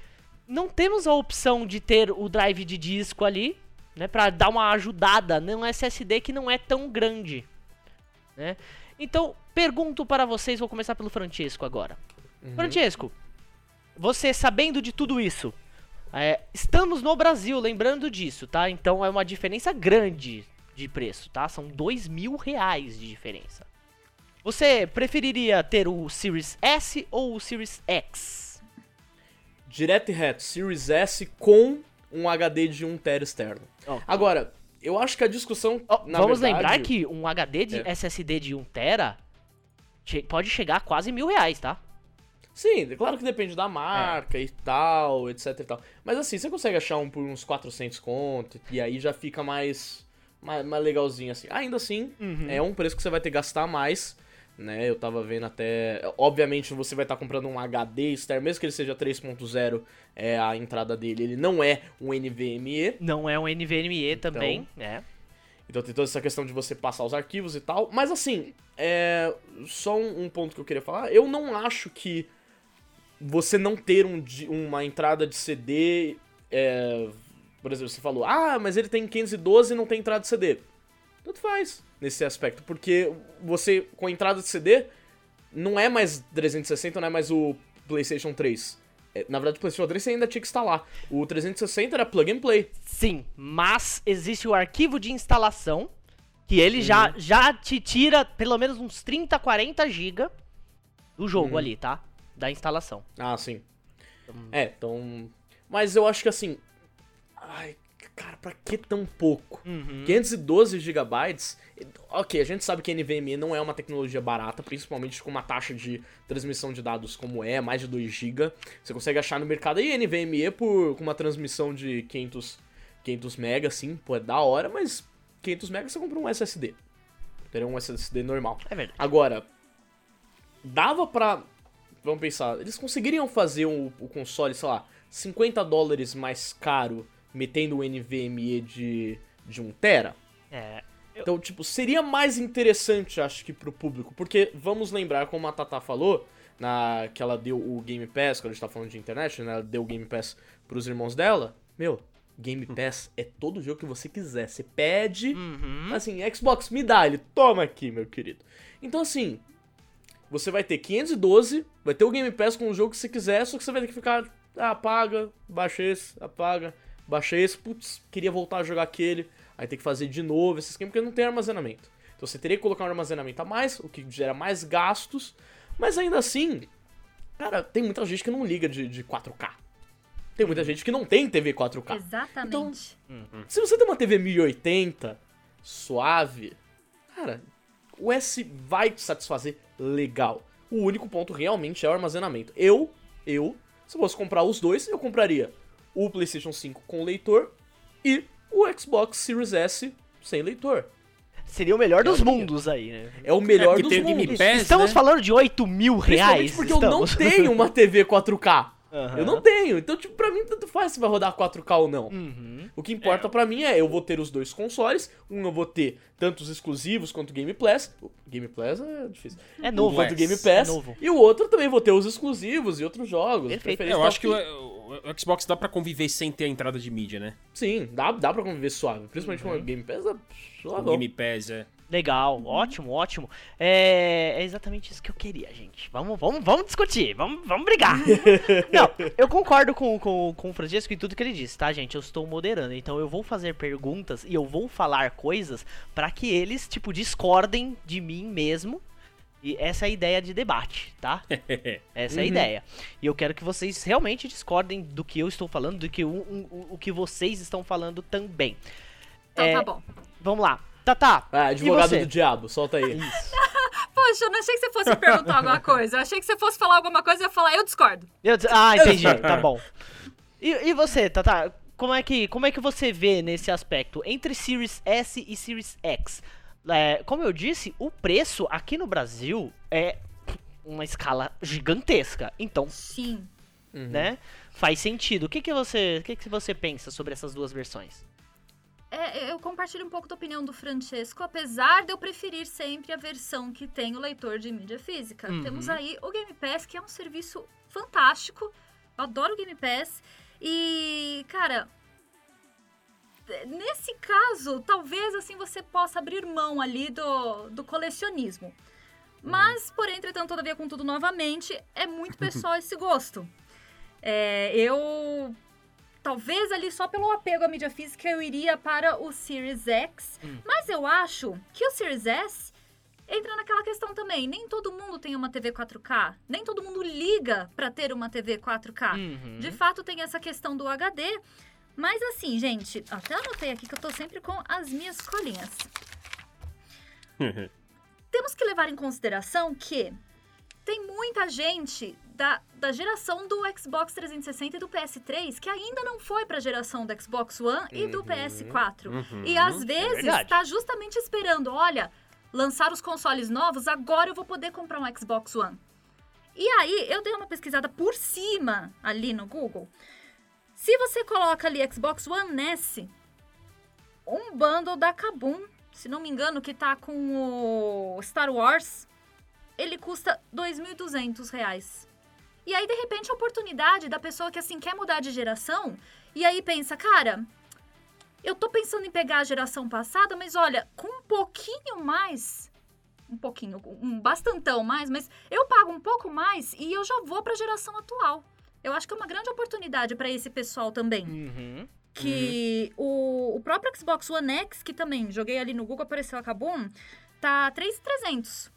não temos a opção de ter o drive de disco ali, né, para dar uma ajudada num SSD que não é tão grande, né? Então, pergunto para vocês, vou começar pelo Francesco agora. Francesco, você sabendo de tudo isso, é, estamos no Brasil, lembrando disso, tá? Então é uma diferença grande de preço, tá? São dois mil reais de diferença. Você preferiria ter o Series S ou o Series X? Direto e reto, Series S com um HD de 1TB externo. Ó, Agora, eu acho que a discussão. na vamos verdade- lembrar que um HD de É. SSD de 1TB che- pode chegar a quase mil reais, tá? Sim, claro que depende da marca e tal, etc e tal. Mas assim, você consegue achar um por uns 400 conto, e aí já fica mais, mais, mais legalzinho assim. Ainda assim, é um preço que você vai ter que gastar mais, né? Eu tava vendo até... Obviamente você vai estar comprando um HD externo, mesmo que ele seja 3.0, é a entrada dele, ele não é um NVMe. Não é um NVMe Então, também, né? Então tem toda essa questão de você passar os arquivos e tal. Mas assim, é. Só um, um ponto que eu queria falar. Eu não acho que você não ter um, uma entrada de CD. é, por exemplo, você falou, ah, mas ele tem 512 e não tem entrada de CD. Tanto faz nesse aspecto. Porque você, com a entrada de CD, não é mais 360, não é mais o PlayStation 3. É, na verdade, o PlayStation 3 você ainda tinha que instalar. O 360 era plug and play. Sim, mas existe o arquivo de instalação, que ele Uhum. já, já te tira pelo menos uns 30, 40 GB do jogo Uhum. ali, tá? Da instalação. Ah, sim. É, então. Mas eu acho que assim. Ai, cara, pra que tão pouco? Uhum. 512 GB. Ok, a gente sabe que NVMe não é uma tecnologia barata, principalmente com uma taxa de transmissão de dados como é, mais de 2 GB. Você consegue achar no mercado aí NVMe por, com uma transmissão de 500, 500 MB, assim, pô, é da hora, mas 500 MB você compra um SSD. Teria um SSD normal. É verdade. Agora, dava pra. Vamos pensar, eles conseguiriam fazer o, o console, sei lá, 50 dólares mais caro, metendo o NVMe de, de 1 tera? É, Então, tipo, seria mais interessante, acho que, pro público. Porque, vamos lembrar, como a Tata falou, na, que ela deu o Game Pass, quando a gente tá falando de internet, né? Ela deu o Game Pass pros irmãos dela. Meu, Game Pass é todo jogo que você quiser. Você pede, Uhum. assim, Xbox, me dá ele. Toma aqui, meu querido. Então, assim, você vai ter 512, vai ter o Game Pass com o jogo que você quiser, só que você vai ter que ficar, ah, apaga, baixa esse, apaga, baixa esse, putz, queria voltar a jogar aquele, aí tem que fazer de novo esse esquema, porque não tem armazenamento. Então você teria que colocar um armazenamento a mais, o que gera mais gastos, mas ainda assim, cara, tem muita gente que não liga de, de 4K. Tem muita gente que não tem TV 4K. Exatamente. Se você tem uma TV 1080, suave, cara, o S vai te satisfazer legal. O único ponto realmente é o armazenamento. Eu, eu, se eu fosse comprar os dois, eu compraria o PlayStation 5 com leitor e o Xbox Series S sem leitor. Seria o melhor dos Olha. mundos aí, né? É o melhor porque dos mundos. Pass, Estamos né? falando de 8 mil reais. porque eu não estamos. tenho uma TV 4K. Aham. Eu não tenho. Então, tipo, pra mim, tanto faz se vai rodar 4K ou não. Uhum. O que importa pra mim é eu vou ter os dois consoles. Um eu vou ter tanto os exclusivos quanto o Game Pass. O Game Pass é difícil. É novo, Quanto é. o Game Pass. É novo. E o outro também vou ter os exclusivos e outros jogos. Perfeito. É, eu acho que o, o- Xbox dá pra conviver sem ter a entrada de mídia, né? Sim, dá, dá pra conviver suave. Principalmente com o Game Pass, é O. Game Pass, é. Legal, ótimo, ótimo. É, é exatamente isso que eu queria, gente. Vamos, vamos, vamos discutir, vamos, vamos brigar. Não, eu concordo com, com, com o Francisco e tudo que ele disse, tá, gente? Eu estou moderando, então eu vou fazer perguntas e eu vou falar coisas pra que eles, tipo, discordem de mim mesmo. E essa é a ideia de debate, tá? Essa é a Uhum. ideia. E eu quero que vocês realmente discordem do que eu estou falando, do que o, o, o que vocês estão falando também. Então É, tá bom. Vamos lá. Tatá, Ah, e advogado do diabo, solta aí. Isso. Poxa, eu não achei que você fosse perguntar alguma coisa. Eu achei que você fosse falar alguma coisa e eu ia falar, eu discordo. Eu ah, entendi. tá bom. E, e você, Tata? Como é, que, como é que você vê nesse aspecto entre Series S e Series X? É, como eu disse, o preço aqui no Brasil é uma escala gigantesca. Então, Sim. Né? Faz sentido. O que, que você, o que, que você pensa sobre essas duas versões? É, eu compartilho um pouco da opinião do Francesco, apesar de eu preferir sempre a versão que tem o leitor de mídia física. Uhum. Temos aí o Game Pass, que é um serviço fantástico. Eu adoro o Game Pass. E, cara, nesse caso, talvez assim você possa abrir mão ali do, do colecionismo. Mas, por entretanto, todavia, contudo, novamente, é muito pessoal esse gosto. É, eu talvez ali só pelo apego à mídia física eu iria para o Series X, Hum. mas eu acho que o Series S entra naquela questão também. Nem todo mundo tem uma TV 4K, nem todo mundo liga para ter uma TV 4K. Uhum. De fato tem essa questão do HD, mas assim, gente, até anotei aqui que eu tô sempre com as minhas colinhas. Temos que levar em consideração que tem muita gente da, da geração do Xbox 360 e do PS3 que ainda não foi para a geração do Xbox One e do Uhum, PS4. uhum, E às vezes verdade. tá justamente esperando, olha, lançar os consoles novos, agora eu vou poder comprar um Xbox One. E aí, eu dei uma pesquisada por cima ali no Google. Se você coloca ali Xbox One S, um bundle da Kabum, se não me engano, que tá com o Star Wars, ele custa 2.200 reais. E aí, de repente, a oportunidade da pessoa que, assim, quer mudar de geração, e aí pensa, cara, eu tô pensando em pegar a geração passada, mas olha, com um pouquinho mais, um pouquinho, um bastantão mais, mas eu pago um pouco mais e eu já vou pra geração atual. Eu acho que é uma grande oportunidade para esse pessoal também. Uhum. Que o, o próprio Xbox One X, que também joguei ali no Google, apareceu a Kabum, tá 3,300.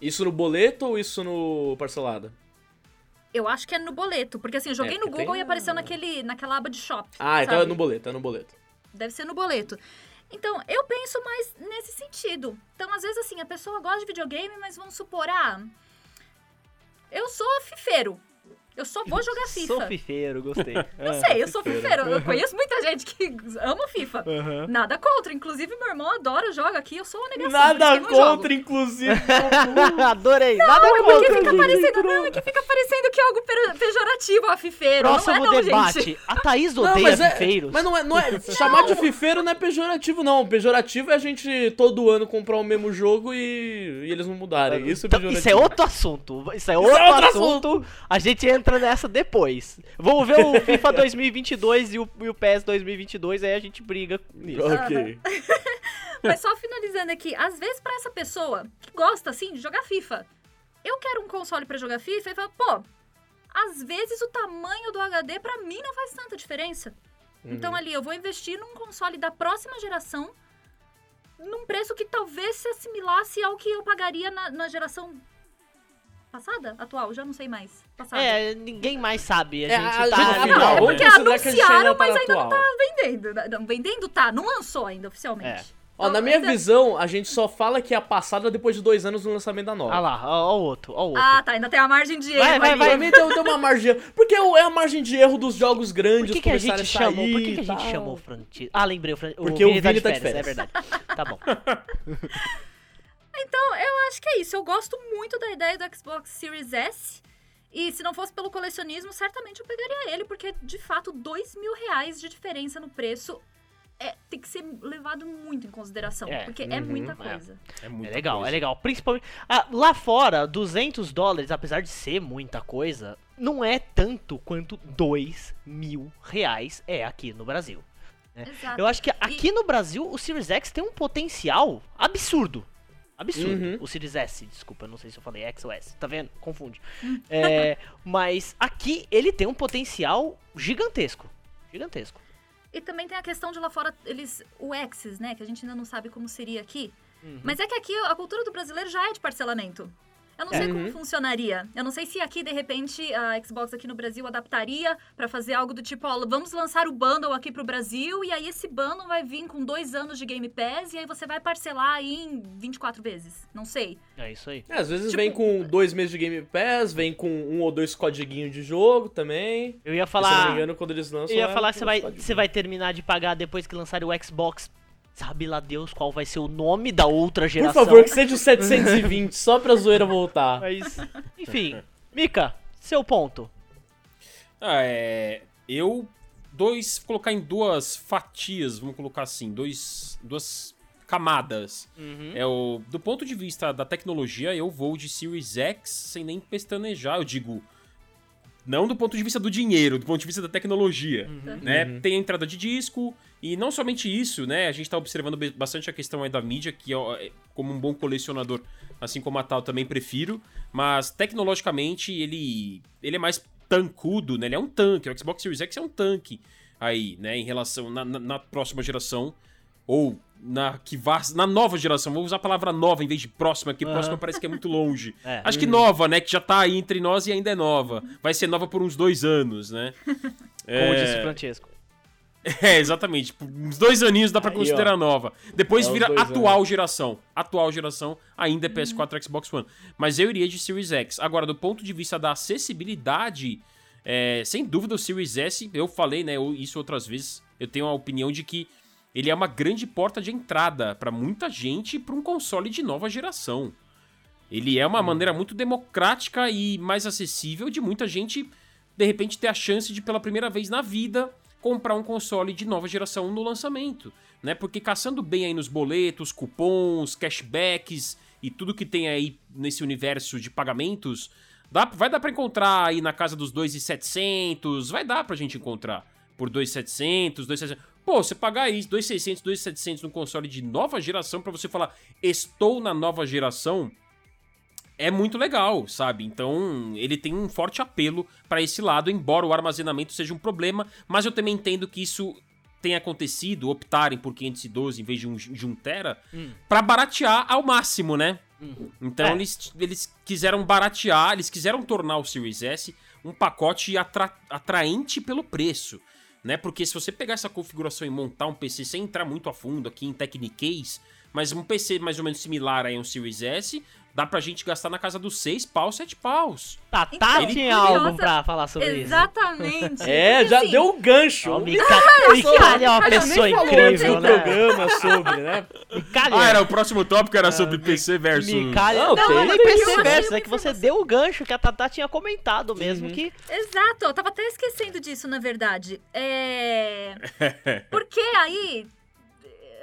Isso no boleto ou isso no parcelada? Eu acho que é no boleto, porque assim, eu joguei É, no Google tem e apareceu naquele, naquela aba de shop. Ah, então sabe? é no boleto, é no boleto. Deve ser no boleto. Então, eu penso mais nesse sentido. Então, às vezes, assim, a pessoa gosta de videogame, mas vamos supor, ah, eu sou fifeiro. Eu só vou jogar FIFA. Sou fifeiro, gostei. Eu sei, eu sou fifeiro. Eu conheço muita gente que ama FIFA. Uhum. Nada contra. Inclusive, meu irmão adora, joga aqui. Eu sou uma negação. Nada isso não contra, inclusive. Adorei. Nada Não, é porque contra. fica parecendo, não, é que fica parecendo que é algo pe- pejorativo a fifeiro. Próximo não é não, debate. gente. A Thaís Não, odeia mas, é, fifeiros. mas não é, não é. Chamar de fifeiro não é pejorativo, não. Pejorativo é a gente todo ano comprar o mesmo jogo e, e eles não mudarem. Isso é Então, pejorativo. isso é outro assunto. Isso é outro, outro assunto. A gente entra nessa depois. Vamos ver o FIFA 2022 e o, e o PES 2022, aí a gente briga nisso. Ok. Mas só finalizando aqui, às vezes pra essa pessoa que gosta, assim, de jogar FIFA, eu quero um console pra jogar FIFA e fala, pô, às vezes o tamanho do HD pra mim não faz tanta diferença. Então ali, eu vou investir num console da próxima geração num preço que talvez se assimilasse ao que eu pagaria na, na geração passada? Atual? Já não sei mais. Passada. É, ninguém mais sabe. A É, gente a tá. gente- Ah, ali, não, é porque a gente anunciaram, tá mas na ainda não atual. tá vendendo. Não, vendendo tá, não lançou ainda oficialmente. Ó, na minha visão, a gente só fala que é a passada depois de dois anos do lançamento da nova. Olha lá, ó, ó o outro, ó o outro. Ah, tá, ainda tem a margem de erro Vai, vai, vai. Pra mim tem, tem uma margem de erro. Porque é a margem de erro dos jogos Por grandes que, que a gente a sair chamou? Por que, que a gente chamou o Francisco? Ah, lembrei, o, Fran... Porque o Vini tá de É férias. verdade. Tá bom. Então, eu acho que é isso. Eu gosto muito da ideia do Xbox Series S. E se não fosse pelo colecionismo, certamente eu pegaria ele, porque de fato, dois mil reais de diferença no preço é, tem que ser levado muito em consideração. É, porque é uhum, muita é. coisa. É, muita É legal, coisa. é legal. Principalmente. ah, lá fora, 200 dólares, apesar de ser muita coisa, não é tanto quanto 2 mil reais é aqui no Brasil. Exato. Eu acho que aqui no Brasil o Series X tem um potencial absurdo. Absurdo. Uhum. O Series S, desculpa, eu não sei se eu falei X ou S, tá vendo? Confunde. É, mas aqui ele tem um potencial gigantesco. Gigantesco. E também tem a questão de lá fora, eles. O X's, né? Que a gente ainda não sabe como seria aqui. Uhum. Mas é que aqui a cultura do brasileiro já é de parcelamento. Eu não sei como Uhum. funcionaria. Eu não sei se aqui, de repente, a Xbox aqui no Brasil adaptaria pra fazer algo do tipo, ó, vamos lançar o bundle aqui pro Brasil e aí esse bundle vai vir com dois anos de Game Pass e aí você vai parcelar aí em 24 vezes. Não sei. É isso aí. É, às vezes Tipo- vem com dois meses de Game Pass, vem com um ou dois codiguinhos de jogo também. Eu ia E, se eu não falar. me engano, quando eles lançam. Eu ia é falar você vai, você vai terminar de pagar depois que lançarem o Xbox. Sabe lá Deus qual vai ser o nome da outra Por geração. favor, que seja o 720, só pra zoeira voltar. Mas, enfim. Mika, seu ponto. Ah, é. Eu. Dois. Colocar em duas fatias, vamos colocar assim, dois. Duas camadas. Uhum. É o. Do ponto de vista da tecnologia, eu vou de Series X sem nem pestanejar, eu digo. Não do ponto de vista do dinheiro, do ponto de vista da tecnologia. Né? Uhum. Tem a entrada de disco, e não somente isso, né? A gente tá observando bastante a questão aí da mídia, que ó, é, como um bom colecionador, assim como a tal, também prefiro. Mas tecnologicamente ele, ele é mais tancudo, né? Ele é um tanque. O Xbox Series X é um tanque aí, né? Em relação na, na- na próxima geração. Ou na que vá, na nova geração. Vou usar a palavra nova em vez de próxima, porque Aham. próxima parece que é muito longe. É. Acho que nova, né? Que já tá aí entre nós e ainda é nova. Vai ser nova por uns dois anos, né? Como disse o Francesco. É, exatamente. Tipo, uns dois aninhos dá pra Aí, considerar nova. Depois É, vira atual anos. geração. Atual geração ainda é PS4 Xbox One. Mas eu iria de Series X. Agora, do ponto de vista da acessibilidade, é, sem dúvida o Series S, eu falei né, isso outras vezes, eu tenho a opinião de que ele é uma grande porta de entrada pra muita gente pra um console de nova geração. Ele é uma maneira muito democrática e mais acessível de muita gente, de repente, ter a chance de, pela primeira vez na vida, comprar um console de nova geração no lançamento. Né? Porque caçando bem aí nos boletos, cupons, cashbacks e tudo que tem aí nesse universo de pagamentos, dá, vai dar pra encontrar aí na casa dos 2,700, vai dar pra gente encontrar por 2,700, 2,700. Pô, você pagar isso, 2,600, 2,700 num console de nova geração pra você falar, estou na nova geração, é muito legal, sabe? Então, ele tem um forte apelo pra esse lado, embora o armazenamento seja um problema, mas eu também entendo que isso tenha acontecido, optarem por 512 em vez de um, de um tera, Hum. pra baratear ao máximo, né? Uhum. Então É. eles, eles quiseram baratear, eles quiseram tornar o Series S um pacote atra- atraente pelo preço, né? Porque se você pegar essa configuração e montar um PC sem entrar muito a fundo aqui em Techniquez, mas um PC mais ou menos similar aí a um Series S, dá pra gente gastar na casa dos 6 paus, 7 paus. Tatá Então, tinha algo pra falar sobre isso. Exatamente. É, Porque, já assim, deu o gancho. Ó, o Micalha é uma pessoa incrível, né? programa sobre, né? Micalha, Ah, era o próximo tópico, era sobre PC versus... Micalha, Não, não, não, nem tem- PC versus, é que você deu o gancho que a Tatá tinha comentado mesmo, que Exato, eu tava até esquecendo disso, na verdade. É. Porque aí.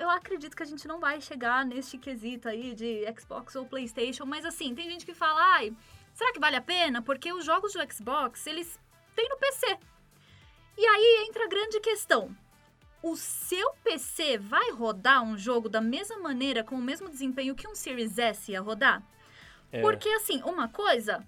Eu acredito que a gente não vai chegar neste quesito aí de Xbox ou PlayStation, mas assim, tem gente que fala, ai, será que vale a pena? Porque os jogos do Xbox, eles têm no PC. E aí entra a grande questão. O seu PC vai rodar um jogo da mesma maneira, com o mesmo desempenho que um Series S ia rodar? É. Porque, assim, uma coisa,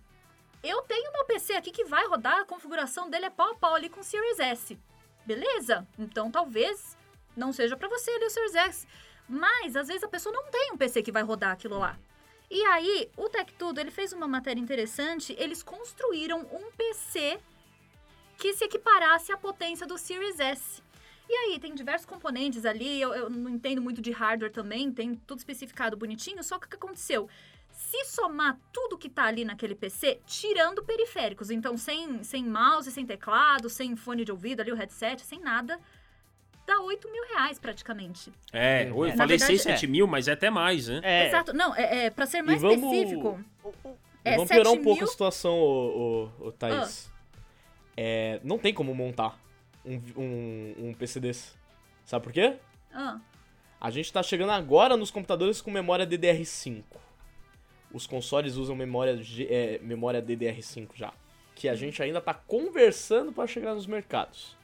eu tenho meu PC aqui que vai rodar, a configuração dele é pau a pau ali com o Series S. Beleza? Então talvez não seja pra você ali o Series X. Mas às vezes a pessoa não tem um PC que vai rodar aquilo lá. E aí, o Tech Tudo, ele fez uma matéria interessante, eles construíram um PC que se equiparasse à potência do Series S. E aí, tem diversos componentes ali, eu, eu não entendo muito de hardware também, tem tudo especificado bonitinho, só que o que aconteceu? Se somar tudo que tá ali naquele PC, tirando periféricos, então sem, sem mouse, sem teclado, sem fone de ouvido ali, o headset, sem nada, dá 8 mil reais praticamente. É, eu Na falei verdade, 6, 7 mil, mas é até mais, né? É, Exato, não, é, é pra ser mais vamos- específico, é vamos 7 piorar um pouco mil... a situação, ô, ô, ô, Thaís. É, não tem como montar um, um, um PC desse. Sabe por quê? Ah, A gente tá chegando agora nos computadores com memória DDR5. Os consoles usam memória, é, memória DDR5 já. Que a gente ainda tá conversando para chegar nos mercados.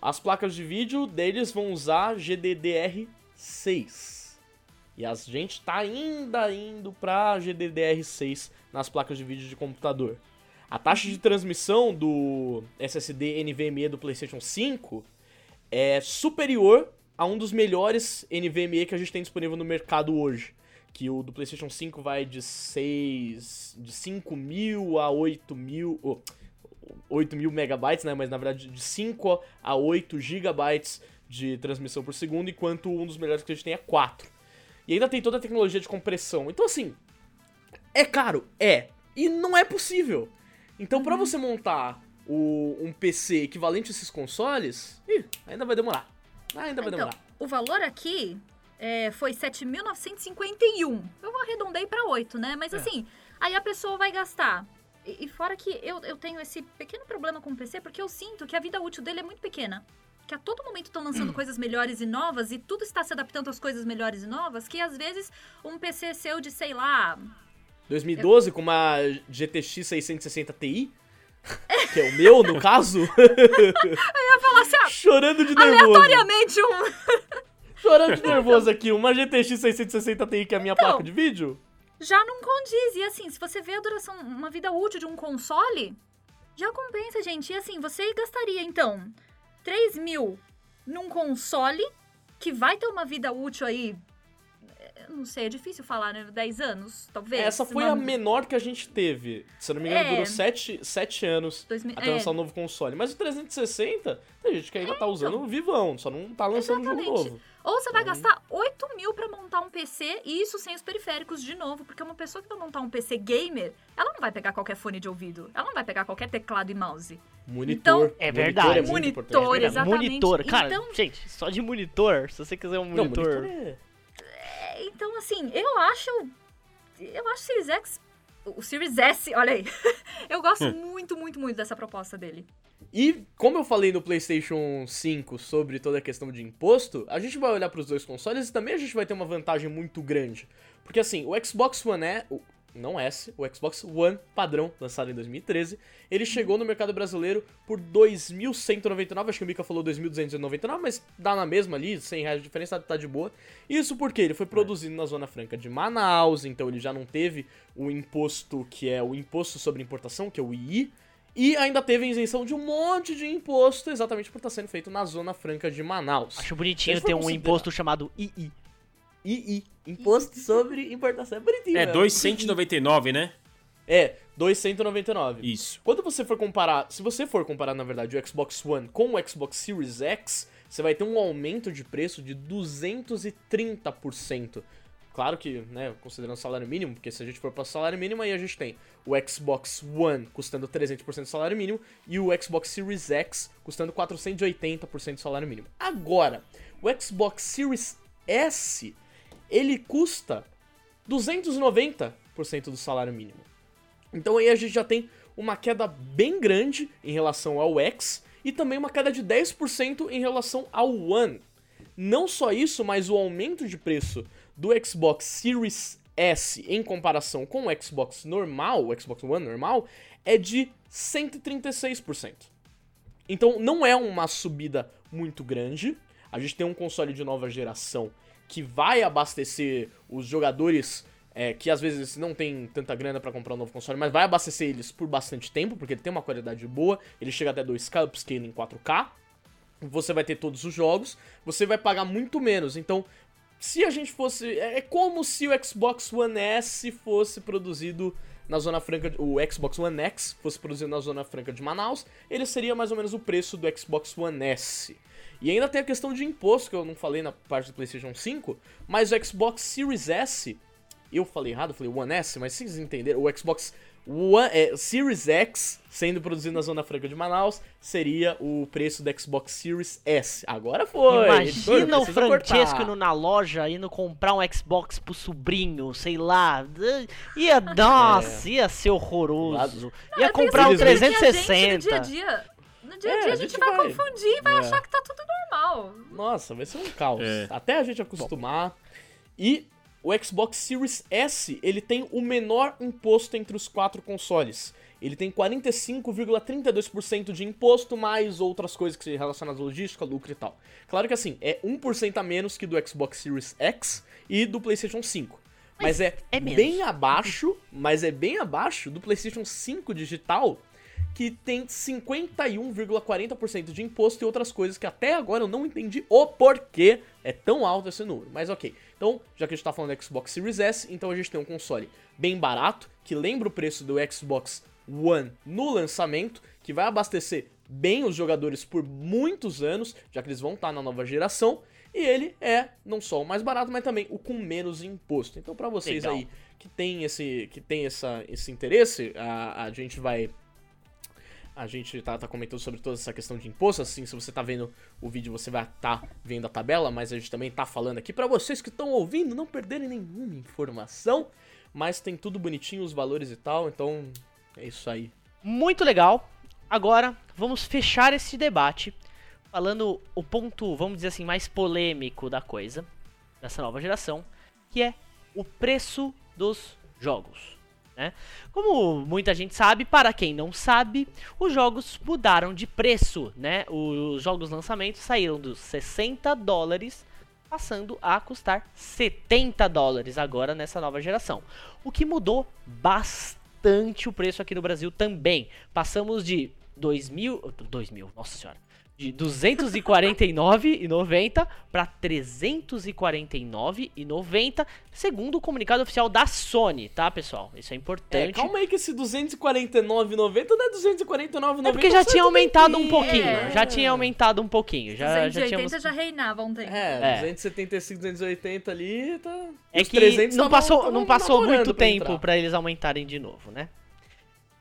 As placas de vídeo deles vão usar GDDR6. E a gente tá ainda indo pra GDDR6 nas placas de vídeo de computador. A taxa de transmissão do SSD NVMe do PlayStation 5 é superior a um dos melhores NVMe que a gente tem disponível no mercado hoje. Que o do PlayStation 5 vai de 6. de 5 mil a 8 mil. Oh, 8 mil megabytes, né? Mas na verdade de 5 a 8 gigabytes de transmissão por segundo, enquanto um dos melhores que a gente tem é 4. E ainda tem toda a tecnologia de compressão. Então, assim, é caro? É. E não é possível. Então, pra você montar o- um PC equivalente a esses consoles, ih, ainda vai demorar. Ainda vai então, demorar. o valor aqui é, foi 7.951. Eu arredondei pra 8, né? É. Mas assim, aí a pessoa vai gastar. E, e fora que eu, eu tenho esse pequeno problema com o PC, porque eu sinto que a vida útil dele é muito pequena. Que a todo momento estão Hum. lançando coisas melhores e novas, e tudo está se adaptando às coisas melhores e novas, que às vezes um PC seu de, sei lá, 2012, com uma GTX 660 Ti, que é o meu, no caso, falar assim, ah, chorando de nervoso. aleatoriamente um, Chorando de nervoso aqui, uma GTX 660 Ti, que é a minha Então. placa de vídeo. Já não condiz. E assim, se você vê a duração, uma vida útil de um console, já compensa, gente. E assim, você gastaria, então, 3 mil num console que vai ter uma vida útil aí. eu Não sei, é difícil falar, né? 10 anos, talvez. Essa foi Uma- a menor que a gente teve. Se não me engano, É. durou 7, sete anos dois mil- até é, lançar o novo console. Mas o 360, tem gente que ainda tá usando o vivão, só não tá lançando um jogo Exatamente. novo. Ou você vai gastar 8 mil pra montar um PC, e isso sem os periféricos de novo, porque uma pessoa que vai montar um PC gamer, ela não vai pegar qualquer fone de ouvido, ela não vai pegar qualquer teclado e mouse. Monitor. é Monitor verdade. é muito Monitor, importante. exatamente. Monitor, cara, Então- gente, só de monitor, se você quiser um Não, monitor. monitor é... É, Então, assim, eu acho. Eu acho o Series X. O Series S, olha aí. eu gosto muito, muito, muito dessa proposta dele. E como eu falei no PlayStation 5 sobre toda a questão de imposto, a gente vai olhar para os dois consoles e também a gente vai ter uma vantagem muito grande. Porque assim, o Xbox One é, não S, o Xbox One padrão, lançado em 2013, ele chegou no mercado brasileiro por 2.199, acho que o Mika falou 2.299, mas dá na mesma ali, 100 reais de diferença, tá de boa. Isso porque ele foi produzido na Zona Franca de Manaus, então ele já não teve o imposto que é o imposto sobre importação, que é o II, e ainda teve a isenção de um monte de imposto, exatamente por estar sendo feito na Zona Franca de Manaus. Acho bonitinho ter um considerar- imposto chamado II. II, Imposto sobre Importação. É bonitinho, É né? 299, né? É, 299. Isso. Quando você for comparar, se você for comparar, na verdade, o Xbox One com o Xbox Series X, você vai ter um aumento de preço de 230%. Claro que, né, considerando o salário mínimo, porque se a gente for para o salário mínimo, aí a gente tem o Xbox One custando 300% do salário mínimo e o Xbox Series X custando 480% do salário mínimo. Agora, o Xbox Series S, ele custa 290% do salário mínimo. Então aí a gente já tem uma queda bem grande em relação ao X e também uma queda de 10% em relação ao One. Não só isso, mas o aumento de preço do Xbox Series S em comparação com o Xbox normal, o Xbox One normal, é de 136%. Então não é uma subida muito grande. A gente tem um console de nova geração que vai abastecer os jogadores é, que às vezes não tem tanta grana pra comprar um novo console, mas vai abastecer eles por bastante tempo, porque ele tem uma qualidade boa, ele chega até 2K upscaling em 4K. Você vai ter todos os jogos, você vai pagar muito menos. Então, se a gente fosse. É é como se o Xbox One S fosse produzido na Zona Franca, o Xbox One X fosse produzido na Zona Franca de Manaus, ele seria mais ou menos o preço do Xbox One S. E ainda tem a questão de imposto, que eu não falei na parte do PlayStation 5, mas o Xbox Series S, eu falei errado, eu falei One S, mas vocês entenderam, o Xbox One, é, Series X, sendo produzido na Zona Franca de Manaus, seria o preço do Xbox Series S. Agora foi! editor, Imagina o precisa Francesco cortar. indo na loja, indo comprar um Xbox pro sobrinho, sei lá. Ia, nossa, ia ser horroroso. Ia Eu comprar um tenho certeza que a 360. gente, no dia a dia, no dia a É, dia a a gente gente vai, vai. confundir e vai É. achar que tá tudo normal. Nossa, vai ser um caos. É. Até a gente acostumar. E o Xbox Series S, ele tem o menor imposto entre os quatro consoles. Ele tem 45,32% de imposto, mais outras coisas que se relacionam à logística, lucro e tal. Claro que assim, é 1% a menos que do Xbox Series X e do PlayStation 5. Mas, é, é menos. bem abaixo, mas é bem abaixo do PlayStation 5 digital, que tem 51,40% de imposto e outras coisas que até agora eu não entendi o porquê é tão alto esse número. Mas ok. Então, já que a gente tá falando do Xbox Series S, então a gente tem um console bem barato, que lembra o preço do Xbox One no lançamento, que vai abastecer bem os jogadores por muitos anos, já que eles vão estar na nova geração. E ele é não só o mais barato, mas também o com menos imposto. Então, pra vocês Legal. aí que tem esse que tem essa, esse interesse, a, a gente vai a gente tá, tá comentando sobre toda essa questão de imposto, assim, se você tá vendo o vídeo, você vai estar vendo a tabela, mas a gente também tá falando aqui pra vocês que estão ouvindo não perderem nenhuma informação, mas tem tudo bonitinho, os valores e tal, então é isso aí. Muito legal. Agora, vamos fechar esse debate falando o ponto, vamos dizer assim, mais polêmico da coisa, dessa nova geração, que é o preço dos jogos. Né? Como muita gente sabe, para quem não sabe, os jogos mudaram de preço. Né? Os jogos lançamentos saíram dos 60 dólares passando a custar 70 dólares agora nessa nova geração. O que mudou bastante o preço aqui no Brasil também. Passamos de 2000, 2000, nossa senhora, de 249,90 para 349,90, segundo o comunicado oficial da Sony, tá, pessoal? Isso é É, importante. calma aí que esse 249,90 não é 249,90 É porque já tinha aumentado um pouquinho, É. já tinha aumentado um pouquinho, já, já 280 tínhamos... já reinava um tempo. É, É. 275, 280 ali, tá... É Os que 300 não passou, tavam não passou muito pra tempo pra eles aumentarem de novo, né?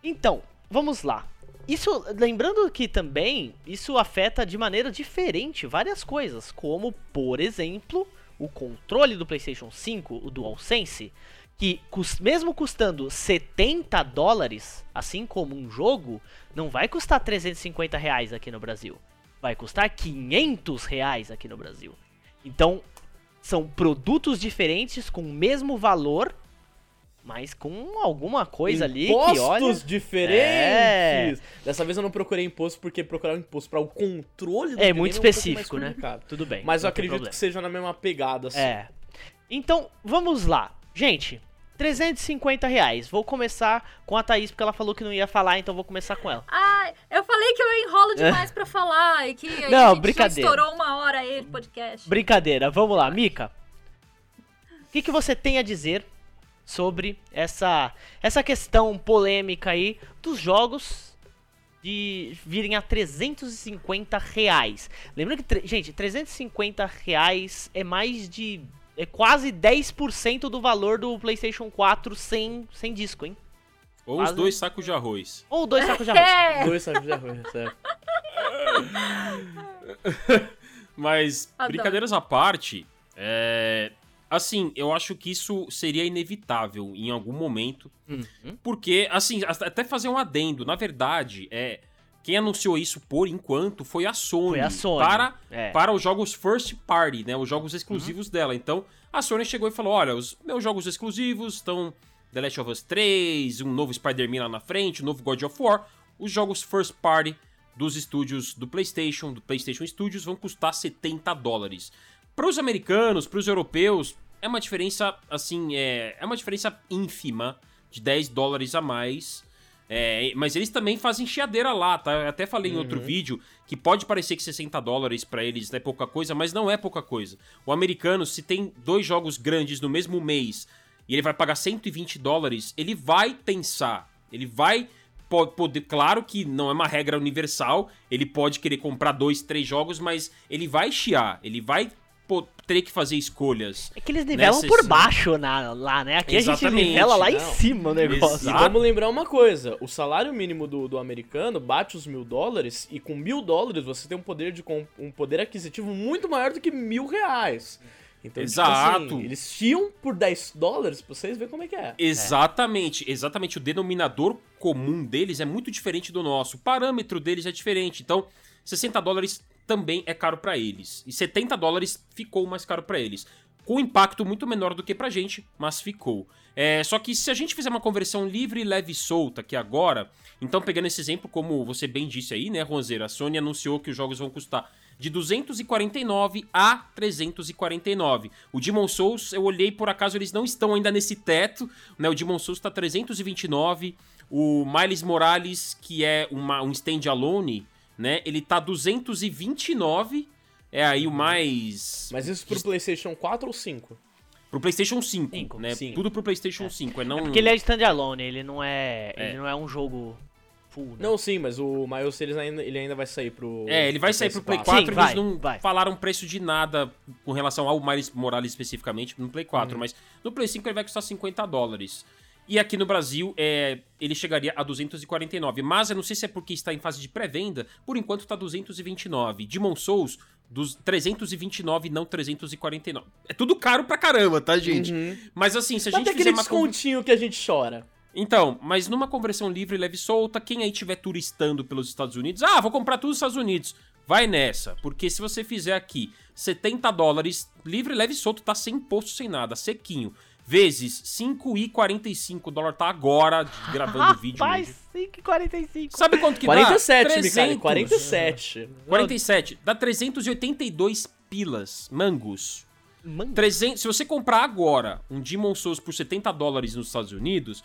Então, vamos lá. Isso, lembrando que também isso afeta de maneira diferente várias coisas, como, por exemplo, o controle do PlayStation 5, o DualSense, que mesmo custando 70 dólares, assim como um jogo, não vai custar 350 reais aqui no Brasil. Vai custar 500 reais aqui no Brasil. Então, são produtos diferentes com o mesmo valor, mas com alguma coisa ali que Impostos olha. diferentes. É. Dessa vez eu não procurei imposto porque procurar um imposto para o controle do É muito um pouco mais específico, né? Tudo bem. Mas eu acredito problema. que seja na mesma pegada, assim. É. Então, vamos lá. Gente, 350 reais. Vou começar com a Thaís, porque ela falou que não ia falar, então vou começar com ela. Ah, eu falei que eu enrolo demais pra falar e que aí Não, a gente brincadeira. já estourou uma hora aí de podcast. Brincadeira, vamos lá, Mika. O que, que você tem a dizer sobre essa, essa questão polêmica aí dos jogos de virem a 350 reais? Lembrando que, gente, 350 reais é mais de. É quase 10% do valor do PlayStation 4 sem, sem disco, hein? Ou os Quase. dois sacos de arroz. Ou dois sacos de arroz. É, Dois sacos de arroz, certo. Mas, Adoro. brincadeiras à parte, é... assim, eu acho que isso seria inevitável em algum momento. Uhum. Porque, assim, até fazer um adendo, na verdade, é. Quem anunciou isso por enquanto foi a Sony. Foi a Sony, Para, é. para os jogos first party, né? Os jogos exclusivos dela. Então, a Sony chegou e falou: olha, os meus jogos exclusivos estão The Last of Us 3, um novo Spider-Man lá na frente, um novo God of War. Os jogos first party dos estúdios do PlayStation, do PlayStation Studios, vão custar 70 dólares. Para os americanos, para os europeus, é uma diferença, assim, é, é uma diferença ínfima de 10 dólares a mais. É, mas eles também fazem chiadeira lá, tá? Eu até falei em outro vídeo que pode parecer que 60 dólares pra eles é pouca coisa, mas não é pouca coisa. O americano, se tem dois jogos grandes no mesmo mês e ele vai pagar 120 dólares, ele vai pensar, ele vai po- poder, claro que não é uma regra universal, ele pode querer comprar dois, três jogos, mas ele vai chiar, ele vai po- ter que fazer escolhas. É que eles nivelam Nessa por esse- baixo na, lá, né? Aqui a Exatamente, gente nivela lá em não. cima o negócio. E vamos lembrar uma coisa: o salário mínimo do, do americano bate os mil dólares, e com mil dólares você tem um poder, de um poder aquisitivo muito maior do que mil reais. Então, tipo Exato. assim, eles chiam por 10 dólares pra vocês verem como é que é. Exatamente, exatamente. O denominador comum deles é muito diferente do nosso. O parâmetro deles é diferente. Então, 60 dólares também é caro pra eles. E 70 dólares ficou mais caro pra eles. Com impacto muito menor do que pra gente, mas ficou. É, só que se a gente fizer uma conversão livre, leve e solta aqui agora, então pegando esse exemplo, como você bem disse aí, né, Ronzeira, a Sony anunciou que os jogos vão custar de 249 a 349. O Demon Souls, eu olhei por acaso, eles não estão ainda nesse teto, né? O Demon Souls tá 329, o Miles Morales, que é uma, um standalone, né? Ele tá 229, é aí o mais... Mas isso pro PlayStation 4 ou 5? Pro PlayStation 5, Cinco. né? Cinco. Tudo pro PlayStation 5, é não... Porque ele é standalone, ele não é, É. ele não é um jogo full, né? Não, sim, mas o Miles eles ainda, ele ainda vai sair pro. É, ele vai sair pro Play PS4. 4, Sim, eles vai, não vai. falaram preço de nada com relação ao Miles Morales especificamente no Play 4, mas no Play 5 ele vai custar 50 dólares. E aqui no Brasil, é, ele chegaria a 249. Mas eu não sei se é porque está em fase de pré-venda, por enquanto tá 229. Demon Souls, dos 329, não 349. É tudo caro pra caramba, tá, gente? Uhum. Mas assim, se a gente fizer aquele uma... descontinho que a gente chora. então, mas numa conversão livre, leve e solta, quem aí estiver turistando pelos Estados Unidos, ah, vou comprar tudo nos Estados Unidos. Vai nessa, porque se você fizer aqui 70 dólares, livre, leve e solto, tá sem imposto, sem nada, sequinho. Vezes 5,45, o dólar tá agora gravando o vídeo. Rapaz, hoje. 5,45. Sabe quanto que 47, dá? Micali, 47. 47, dá 382 pilas, mangos. Mano, 300, se você comprar agora um Demon Souls por 70 dólares nos Estados Unidos,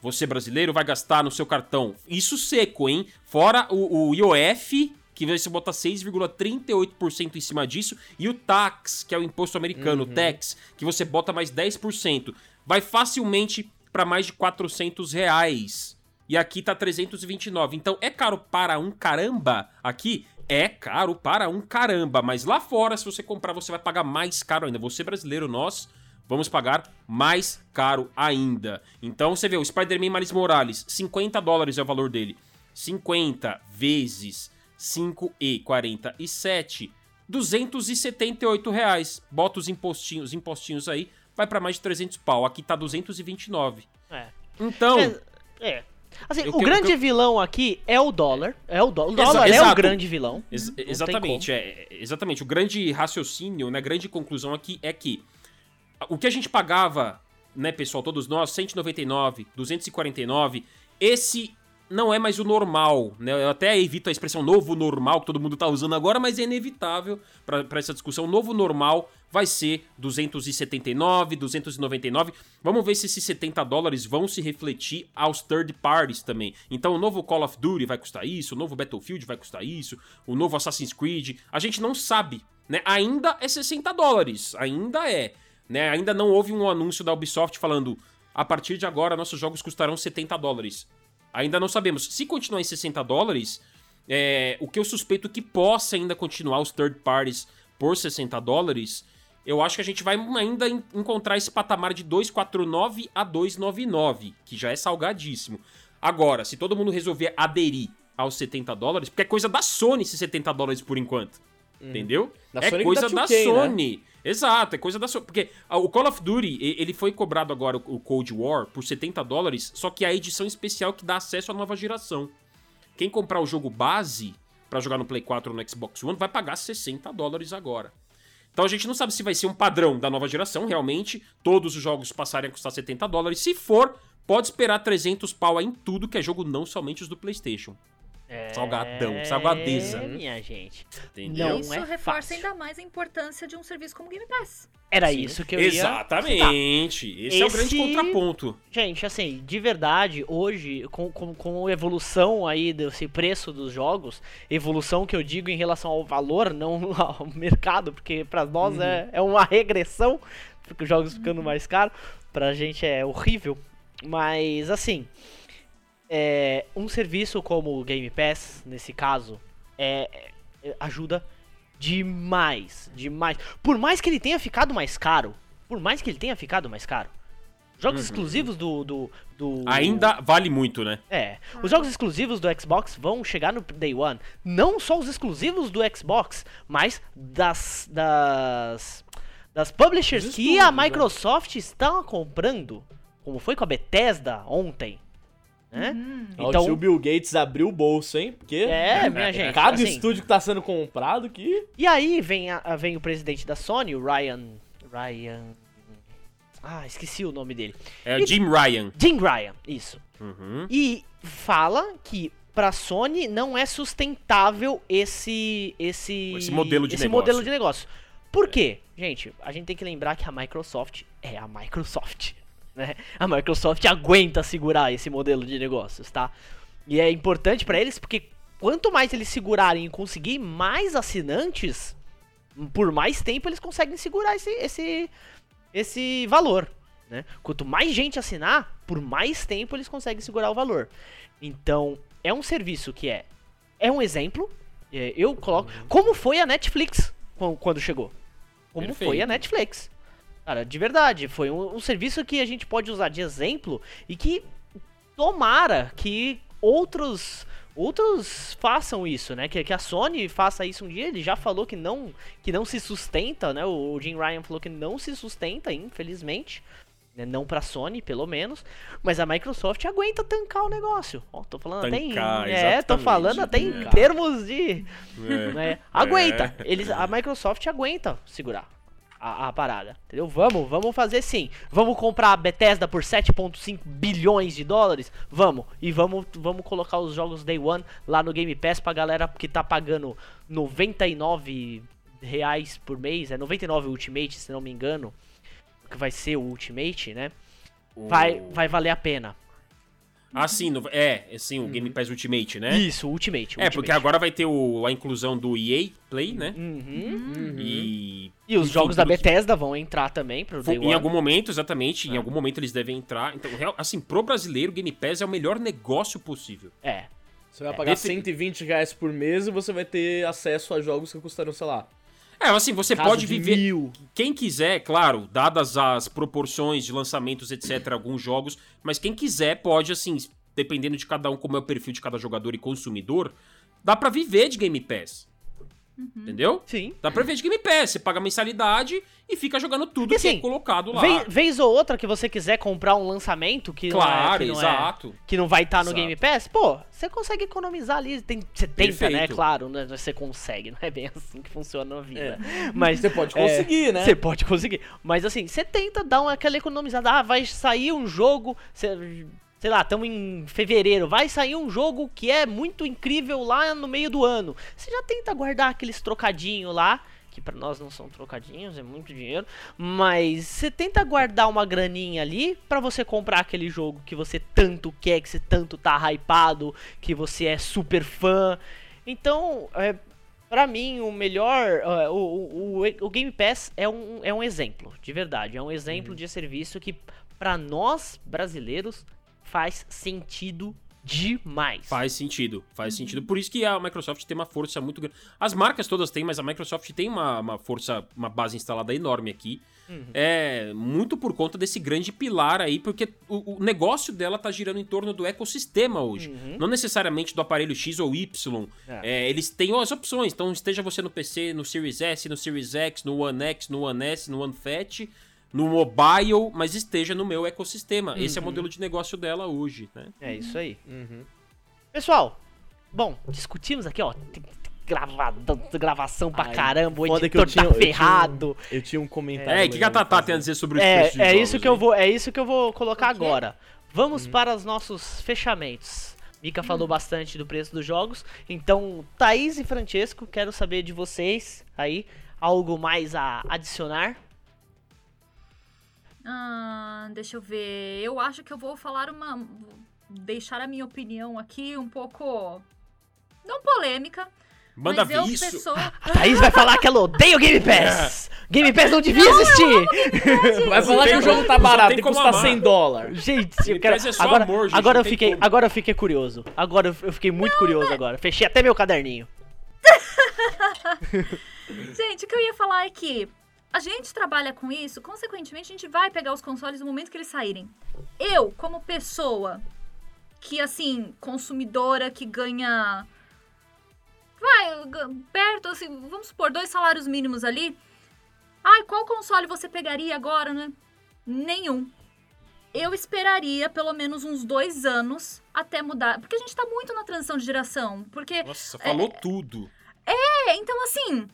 você brasileiro vai gastar no seu cartão isso seco, hein? Fora o, o IOF, que você bota 6,38% em cima disso, e o tax, que é o imposto americano, o tax, que você bota mais 10%. Vai facilmente para mais de 400 reais. E aqui tá 329. Então é caro para um caramba aqui? É caro para um caramba. Mas lá fora, se você comprar, você vai pagar mais caro ainda. Você brasileiro, nós vamos pagar mais caro ainda. Então você vê, o Spider-Man Miles Morales, 50 dólares é o valor dele. 50 vezes 5,47, 278 reais. Bota os impostinhos, impostinhos aí, vai para mais de 300 pau. Aqui tá 229. é. Então, É, é. Assim, Eu o que- grande eu- vilão aqui é o dólar. É o dólar. O Exa- dólar é o grande vilão. Ex- exatamente, é, exatamente. O grande raciocínio, né, grande conclusão aqui é que o que a gente pagava, né, pessoal, todos nós, 199, 249, esse não é mais o normal, né? Eu até evito a expressão novo normal que todo mundo tá usando agora, mas é inevitável pra essa discussão. O novo normal vai ser 279, 299. Vamos ver se esses 70 dólares vão se refletir aos third parties também. Então o novo Call of Duty vai custar isso, o novo Battlefield vai custar isso, o novo Assassin's Creed. A gente não sabe, né? Ainda é 60 dólares, ainda é. Né? Ainda não houve um anúncio da Ubisoft falando a partir de agora nossos jogos custarão 70 dólares. Ainda não sabemos. Se continuar em 60 dólares, é, o que eu suspeito que possa ainda continuar os third parties por 60 dólares, eu acho que a gente vai ainda en- encontrar esse patamar de 249 a 299, que já é salgadíssimo. Agora, se todo mundo resolver aderir aos 70 dólares, porque é coisa da Sony esses 70 dólares por enquanto. Entendeu? Da é Sony coisa dá da 2K, né? Exato, é coisa da Sony. Porque o Call of Duty, ele foi cobrado agora, o Cold War, por 70 dólares, só que a edição especial que dá acesso à nova geração. Quem comprar o jogo base pra jogar no Play 4 ou no Xbox One vai pagar 60 dólares agora. Então a gente não sabe se vai ser um padrão da nova geração, realmente, todos os jogos passarem a custar 70 dólares. Se for, pode esperar 300 pau em tudo que é jogo, não somente os do PlayStation. É, Salgadão, salgadeza. minha gente. Entendeu? Não Isso é reforça fácil. ainda mais a importância de um serviço como Game Pass. Era Sim. isso que eu ia. Exatamente. Esse, é o grande Esse- contraponto. Gente, assim, de verdade, hoje, com, com, com a evolução aí desse preço dos jogos, evolução que eu digo em relação ao valor, não ao mercado, porque pra nós é, é uma regressão, porque os jogos ficando mais caros. Pra gente é horrível. Mas assim, é, um serviço como o Game Pass, nesse caso, é, é- ajuda demais, demais. Por mais que ele tenha ficado mais caro, por mais que ele tenha ficado mais caro, jogos Uhum. exclusivos do, do, do- Ainda vale muito, né? é, os jogos exclusivos do Xbox vão chegar no Day One. Não só os exclusivos do Xbox, mas das das das publishers que a né? Microsoft está comprando, como foi com a Bethesda ontem, né? Hum. Então, o tio Bill Gates abriu o bolso, hein? Porque é, minha gente, cada assim, estúdio que tá sendo comprado que. E aí vem a- vem o presidente da Sony, o Ryan Ryan Ah, esqueci o nome dele. É o Jim Ryan. Jim Ryan, isso. Uhum. E fala que pra Sony não é sustentável esse esse Esse modelo de esse negócio. modelo de negócio. Por quê? Gente, a gente tem que lembrar que a Microsoft é a Microsoft, né? A Microsoft aguenta segurar esse modelo de negócios, tá? E é importante pra eles porque quanto mais eles segurarem e conseguir mais assinantes, por mais tempo eles conseguem segurar esse esse esse valor, né? Quanto mais gente assinar, por mais tempo eles conseguem segurar o valor. Então, é um serviço que é é um exemplo. é, Eu coloco como foi a Netflix quan- quando chegou. Como foi Perfeito. a Netflix. Cara, de verdade, foi um, um serviço que a gente pode usar de exemplo e que tomara que outros outros façam isso, né? Que, que a Sony faça isso um dia. Ele já falou que não que não se sustenta, né? O, o Jim Ryan falou que não se sustenta, infelizmente. né? Não pra Sony, pelo menos. Mas a Microsoft aguenta tancar o negócio. Ó, tô falando até em. Tancar, É, tô falando até em É. termos de. É. né, aguenta. Eles, a Microsoft aguenta segurar a, a parada. Entendeu? Vamos, vamos fazer sim. Vamos comprar a Bethesda por 7,5 bilhões de dólares? Vamos. E vamos, vamos colocar os jogos Day One lá no Game Pass pra galera que tá pagando 99 reais por mês. É 99 Ultimate, se não me engano. Que vai ser o Ultimate, né? Vai, vai valer a pena. Ah, sim, no- é, assim, o Game Pass Ultimate, né? Isso, Ultimate. É, Ultimate. porque agora vai ter o- a inclusão do EA Play, né? Uhum. E. E os jogos da Bethesda vão entrar também pro Day Em One. algum momento, exatamente, É. em algum momento eles devem entrar. Então, real- assim, pro brasileiro, o Game Pass é o melhor negócio possível. É. Você vai É, pagar defini- 120 reais por mês e você vai ter acesso a jogos que custarão, sei lá. É, assim, você caso pode de viver. Mil. Quem quiser, claro, dadas as proporções de lançamentos, etc., alguns jogos, mas quem quiser pode, assim, dependendo de cada um, como é o perfil de cada jogador e consumidor, dá pra viver de Game Pass. Entendeu? Sim. Dá pra viver de Game Pass. Você paga mensalidade e fica jogando tudo E que é assim, colocado lá. Vez, vez ou outra que você quiser comprar um lançamento que não é- Claro, que não é, exato. que não vai estar no Exato. Game Pass, pô, você consegue economizar ali. Tem, você tenta, né? Perfeito. Claro, né, você consegue. Não é bem assim que funciona na vida. Mas Você pode é, conseguir, né? Você pode conseguir. Mas assim, você tenta dar uma, aquela economizada. Ah, vai sair um jogo. cê- sei lá, estamos em fevereiro. Vai sair um jogo que é muito incrível lá no meio do ano. Você já tenta guardar aqueles trocadinhos lá. Que pra nós não são trocadinhos, é muito dinheiro. Mas você tenta guardar uma graninha ali pra você comprar aquele jogo que você tanto quer, que você tanto tá hypado, que você é super fã. Então, é, Pra mim, o melhor. o, o, o- Game Pass é um, é um exemplo, de verdade. É um exemplo de serviço que, pra nós brasileiros, faz sentido demais. Faz sentido, faz sentido. Por isso que a Microsoft tem uma força muito grande. As marcas todas têm, mas a Microsoft tem uma, uma força, uma base instalada enorme aqui. É muito por conta desse grande pilar aí, porque o, o negócio dela tá girando em torno do ecossistema hoje. Não necessariamente do aparelho X ou Y. É. É, eles têm as opções. Então, esteja você no PC, no Series S, no Series X, no One X, no One S, no One Fat, no mobile, mas esteja no meu ecossistema. Esse é o modelo de negócio dela hoje, né? É isso aí. Uhum. Pessoal, bom, discutimos aqui, ó. Tem, gravada- gravação pra Ai, caramba, o foda que editor eu tinha- tá eu tinha um- ferrado. Eu tinha um comentário. É, o que, a Tatá tem a dizer sobre os É, preços de é jogos isso que eu aí? vou, é isso que eu vou colocar agora. Vamos Uhum. para os nossos fechamentos. Mika falou bastante do preço dos jogos, então Thaís e Francesco, quero saber de vocês aí algo mais a adicionar. Ah, deixa eu ver. Eu acho que eu vou falar uma. Deixar a minha opinião aqui um pouco. Não polêmica. Manda mas ver isso. pessoa. A Thaís vai falar que ela odeia o Game Pass. Game Pass não devia existir! Vai falar que o jogo tá barato e como custa amar. 100 dólares. Gente, eu quero. É agora, amor, gente, agora não eu fiquei, como. agora eu fiquei curioso. Agora eu- eu fiquei muito curioso agora. Fechei até meu caderninho. Gente, o que eu ia falar é que a gente trabalha com isso, consequentemente a gente vai pegar os consoles no momento que eles saírem. Eu, como pessoa que, assim, consumidora que ganha. Vai, perto, assim, vamos supor, dois salários mínimos ali. Ai, qual console você pegaria agora, né? Nenhum. Eu esperaria pelo menos uns dois anos até mudar. Porque a gente tá muito na transição de geração. Porque Nossa, falou tudo. é, então assim,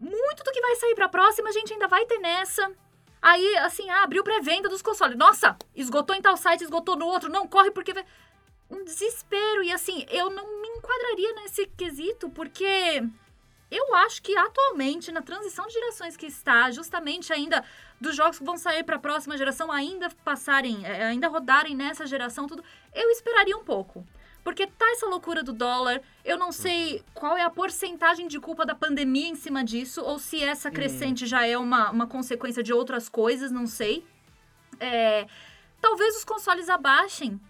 muito do que vai sair pra próxima a gente ainda vai ter nessa. Aí, assim, ah, abriu pré-venda dos consoles. Nossa, esgotou em tal site, esgotou no outro. Não, corre porque vai... Um desespero. E assim, eu não me enquadraria nesse quesito, porque eu acho que atualmente, na transição de gerações que está, justamente ainda dos jogos que vão sair pra próxima geração ainda passarem, eh, ainda rodarem nessa geração, tudo, eu esperaria um pouco. Porque tá essa loucura do dólar, eu não sei qual é a porcentagem de culpa da pandemia em cima disso, ou se essa crescente já é uma, uma consequência de outras coisas, não sei. É, talvez os consoles abaixem.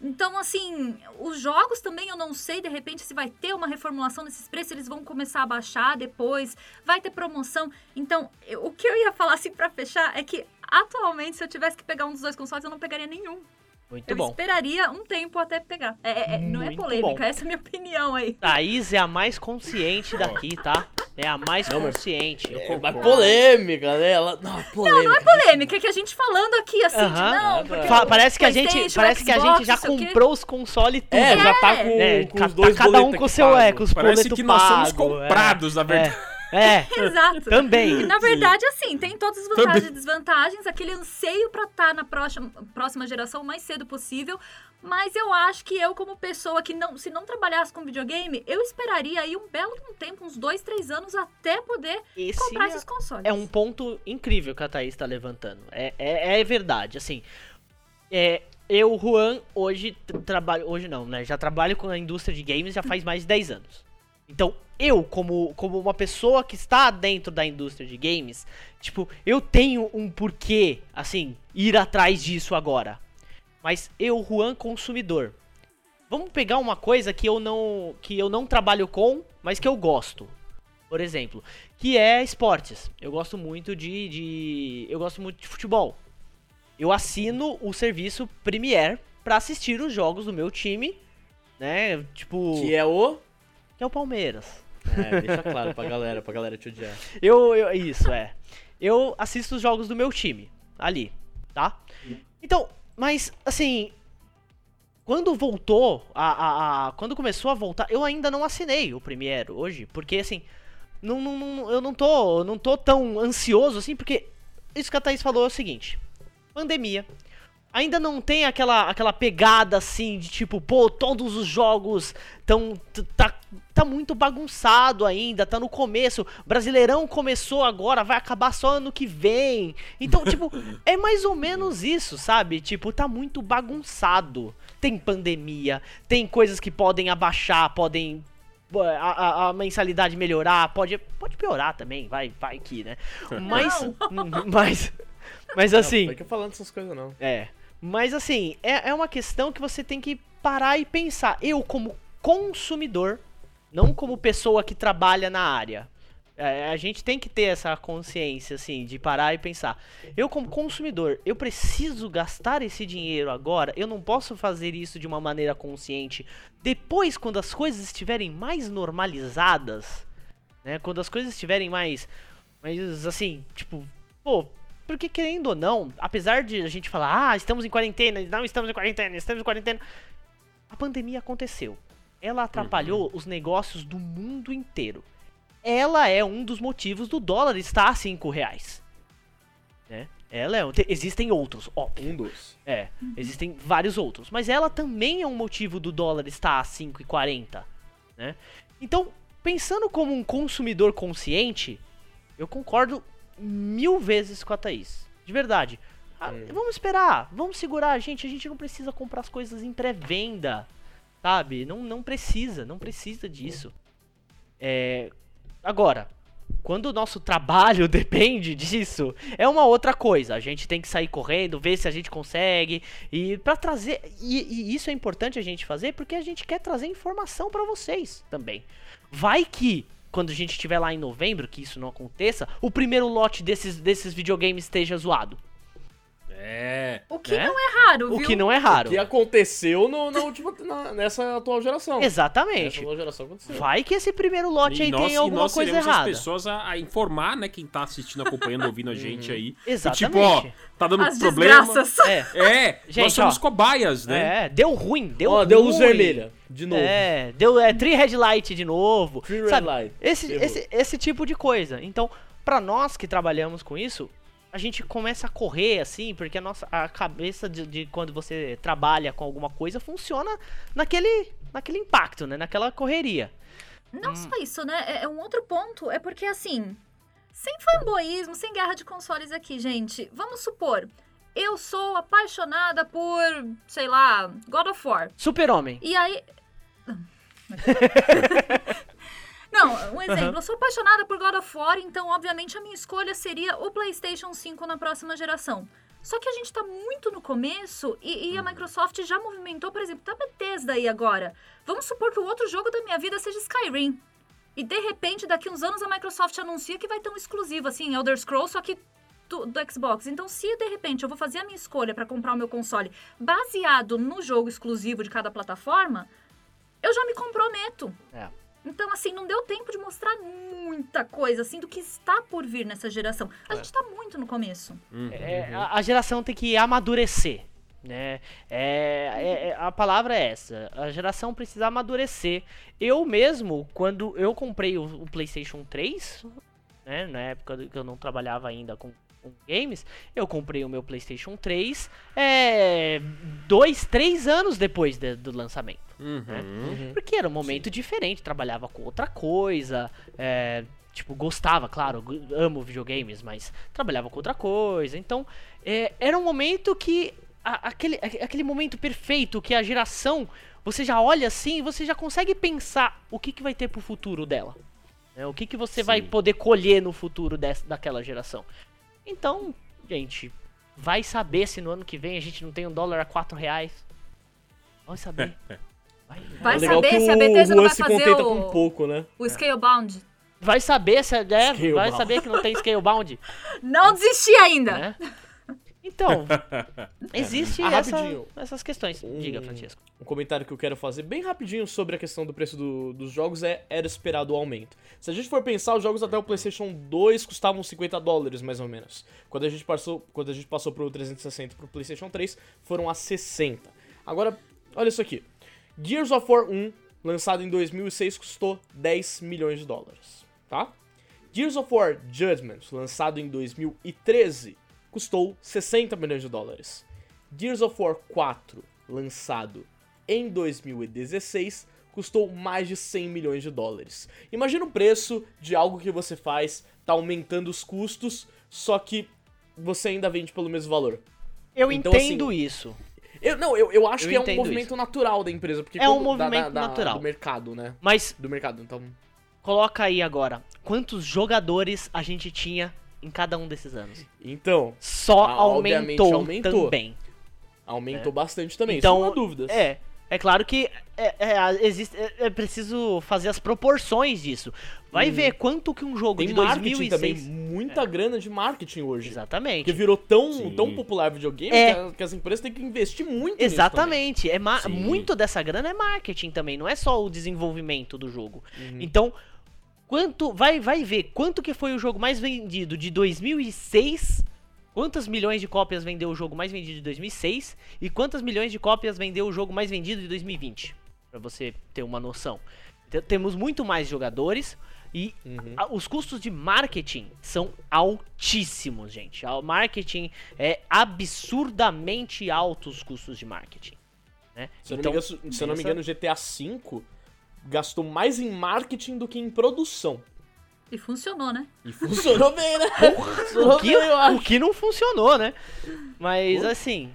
Então, assim, os jogos também eu não sei, de repente, se vai ter uma reformulação nesses preços, eles vão começar a baixar depois, vai ter promoção. Então, eu- o que eu ia falar assim pra fechar é que, atualmente, se eu tivesse que pegar um dos dois consoles, eu não pegaria nenhum. Muito eu bom. esperaria um tempo até pegar. É, é- é- não é polêmica, bom. essa é a minha opinião aí. Thaís é a mais consciente daqui, tá? É a mais Não, mas- consciente. É, mas polêmica, né? Ela... Não, polêmica. Polêmica, é que a gente falando aqui assim, de Aham. não, porque Fa- parece que a gente, parece que a Xbox, gente já não comprou os consoles tudo. É, já tá com, É, com os dois tá cada um com seu, é, com os Parece que nós somos comprados, na verdade. É, Exato. também. E, na verdade, assim, tem todas as vantagens e desvantagens, aquele anseio pra estar na próxima, próxima geração o mais cedo possível. Mas eu acho que eu, como pessoa que não, se não trabalhasse com videogame, eu esperaria aí um belo um tempo, uns dois, três anos, até poder Esse comprar é- esses consoles. é um ponto incrível que a Thaís tá levantando. É, é, é verdade, assim. É, eu, Juan, hoje tra- trabalho. Hoje não, né? Já trabalho com a indústria de games já faz mais de 10 anos. Então, eu, como, como uma pessoa que está dentro da indústria de games, tipo, eu tenho um porquê, assim, ir atrás disso agora. Mas eu, Juan, consumidor. Vamos pegar uma coisa que eu não que eu não trabalho com, mas que eu gosto. Por exemplo, que é esportes. Eu gosto muito de, de eu gosto muito de futebol. Eu assino o serviço Premier pra assistir os jogos do meu time, né? Tipo, Que é o... que é o Palmeiras. É, deixa claro pra galera, pra galera te odiar. Eu, eu- isso é. Eu assisto os jogos do meu time ali, tá? Então, mas assim, quando voltou a, a, a- quando começou a voltar, eu ainda não assinei o Premiere hoje, porque assim, não, não, não- eu não tô, eu não tô tão ansioso assim, porque isso que a Thaís falou é o seguinte: pandemia. Ainda não tem aquela, aquela pegada assim de tipo, pô, todos os jogos tão. t- Tá, tá muito bagunçado ainda, tá no começo. Brasileirão começou agora, vai acabar só ano que vem. Então, tipo, é mais ou menos isso, sabe? Tipo, tá muito bagunçado. Tem pandemia, tem coisas que podem abaixar, podem. a, a- a mensalidade melhorar, pode, pode piorar também, vai, vai que, né? Mas. mas. Mas assim. Não, fica falando essas coisas não. É. Mas assim, é, é uma questão que você tem que parar e pensar. Eu, como consumidor, não como pessoa que trabalha na área. é, a gente tem que ter essa consciência, assim, de parar e pensar. Eu, como consumidor, eu preciso gastar esse dinheiro agora. Eu não posso fazer isso de uma maneira consciente. Depois, quando as coisas estiverem mais normalizadas, né? Quando as coisas estiverem mais. Mais assim, tipo, pô, porque querendo ou não, apesar de a gente falar, ah, estamos em quarentena, não estamos em quarentena, estamos em quarentena. A pandemia aconteceu. Ela atrapalhou os negócios do mundo inteiro. Ela é um dos motivos do dólar estar a 5 reais. Né? Ela é. te- Existem outros, óbvio. Um dos. É, existem vários outros. Mas ela também é um motivo do dólar estar a 5,40, né? Então, pensando como um consumidor consciente, eu concordo mil vezes com a Thaís. De verdade. Ah, Vamos esperar, vamos segurar, gente. A gente não precisa comprar as coisas em pré-venda, sabe? Não, não precisa, não precisa disso. É, agora, quando o nosso trabalho depende disso, é uma outra coisa. A gente tem que sair correndo, ver se a gente consegue e para trazer e, e, isso é importante a gente fazer porque a gente quer trazer informação para vocês também. Vai que quando a gente estiver lá em novembro, que isso não aconteça, o primeiro lote desses desses videogames esteja zoado. É. O que Né? não é raro, O viu? que não é raro. O que aconteceu no, na última, na- nessa atual geração. Nessa Exatamente. atual geração aconteceu. Vai que esse primeiro lote aí E nós, tem alguma nós coisa errada. as pessoas a, a informar, né, quem tá assistindo, acompanhando, ouvindo a gente aí. Do Exatamente. Tipo, ó, tá dando As problema. desgraças. É. É, Gente, nós somos ó. cobaias, né? É, deu ruim, deu Ó, ruim. deu luz vermelha. De novo. É, deu é, Tree Red Light de novo. Free red sabe? light. Esse, Errou. esse, esse tipo de coisa. Então, pra nós que trabalhamos com isso, a gente começa a correr assim, porque a nossa a cabeça de, de quando você trabalha com alguma coisa funciona naquele, naquele impacto, né? Naquela correria. Não Hum. só isso, né? É, é um outro ponto. É porque, assim, sem fanboísmo, sem guerra de consoles aqui, gente. Vamos supor, eu sou apaixonada por, sei lá, God of War. Super-Homem. E aí. Não, um exemplo. Eu sou apaixonada por God of War, então, obviamente, a minha escolha seria o PlayStation 5 na próxima geração. Só que a gente tá muito no começo e, e a Microsoft já movimentou, por exemplo, tá Bethesda aí agora. Vamos supor que o outro jogo da minha vida seja Skyrim. E de repente, daqui uns anos, a Microsoft anuncia que vai ter um exclusivo, assim, Elder Scrolls, só que do, do Xbox. Então, se de repente eu vou fazer a minha escolha pra comprar o meu console baseado no jogo exclusivo de cada plataforma, eu já me comprometo. É. Então, assim, não deu tempo de mostrar muita coisa, assim, do que está por vir nessa geração. A gente tá muito no começo. Uhum. É, a, a geração tem que amadurecer. Né? É, é- é- a palavra é essa. A geração precisa amadurecer. Eu mesmo, quando eu comprei o, o PlayStation 3, né, na época que eu não trabalhava ainda com, com games, eu comprei o meu PlayStation 3 é, dois, três anos depois de- do lançamento. Uhum. Porque era um momento diferente, trabalhava com outra coisa, é, tipo, gostava, claro, amo videogames, mas trabalhava com outra coisa. Então, é, era um momento que. a- aquele, a- aquele momento perfeito que a geração. Você já olha assim e você já consegue pensar o que, que vai ter pro futuro dela. né? O que, que você vai Sim. poder colher no futuro dessa, daquela geração. Então, gente, vai saber se no ano que vem a gente não tem um dólar a 4 reais. Vai saber. Vai, Vai é legal saber que se a o Bethesda não vai se fazer o- com pouco, né? O Scalebound. Vai saber se é, é, vai saber que não tem Scalebound, Não desisti ainda! né? Então, existe Ah, essa- essas questões. Diga, Um- Francisco. Um comentário que eu quero fazer bem rapidinho sobre a questão do preço do- dos jogos é era esperado o aumento. Se a gente for pensar, os jogos até o PlayStation 2 custavam 50 dólares, mais ou menos. Quando a gente passou, quando a gente passou pro 360 e pro PlayStation 3, foram a 60. Agora, olha isso aqui. Gears of War 1, lançado em 2006, custou 10 milhões de dólares, tá? Gears of War Judgment, lançado em 2013, custou 60 milhões de dólares. Gears of War 4, lançado em 2016, custou mais de 100 milhões de dólares. Imagina o preço de algo que você faz, tá aumentando os custos, só que você ainda vende pelo mesmo valor. Eu Então, entendo assim, isso. Eu, não, eu, eu acho Eu que é um movimento natural da empresa, porque É um movimento da- da- natural. do mercado, né? Mas Do mercado, então. coloca aí agora, quantos jogadores a gente tinha em cada um desses anos? Então, Só Ah, aumentou, aumentou. também. aumentou bastante também, Então, sem dúvidas. É, é claro que é, é, existe, é, é preciso fazer as proporções disso. Vai ver quanto que um jogo Tem de marketing 2006... também, muita grana de marketing hoje. Exatamente. Porque virou tão, Sim. tão popular videogame É. que, a- que as empresas têm que investir muito nisso Exatamente. É muito dessa grana é marketing também, não é só o desenvolvimento do jogo. Uhum. Então, quanto vai vai ver quanto que foi o jogo mais vendido de 2006? Quantas milhões de cópias vendeu o jogo mais vendido de 2006 e quantas milhões de cópias vendeu o jogo mais vendido de 2020? Pra você ter uma noção. Te- Temos muito mais jogadores e Uhum. a- os custos de marketing são altíssimos, gente. O marketing é absurdamente altos os custos de marketing. né? Se eu não Então, me engano, se eu não me engano, GTA V gastou mais em marketing do que em produção. E funcionou, né? E funcionou bem, né? Funcionou o que, bem, eu acho. o que não funcionou, né? Mas Pô. assim,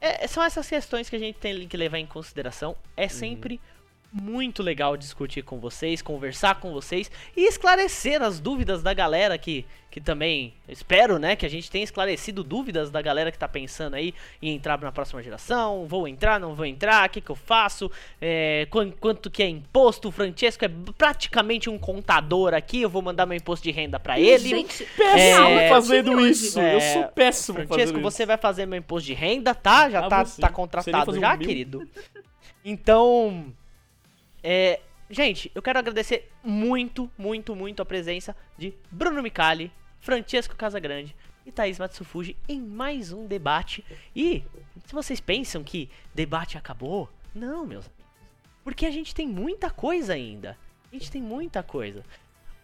é- são essas questões que a gente tem que levar em consideração. É sempre muito legal discutir com vocês, conversar com vocês e esclarecer as dúvidas da galera que, que também espero, né, que a gente tenha esclarecido dúvidas da galera que tá pensando aí em entrar na próxima geração, vou entrar, não vou entrar, o que que eu faço, é, quan- quanto que é imposto, o Francesco é praticamente um contador aqui, eu vou mandar meu imposto de renda pra ele. Gente, Péssimo É, fazendo isso. É, eu sou péssimo Francesco, você isso. vai fazer meu imposto de renda, tá? Já Ah, tá, tá contratado um já, mil? querido. Então, é, gente, eu quero agradecer muito, muito, muito a presença de Bruno Micali, Francesco Casagrande e Thaís Matsufuji em mais um debate. E se vocês pensam que debate acabou, não, meus amigos. Porque a gente tem muita coisa ainda. A gente tem muita coisa.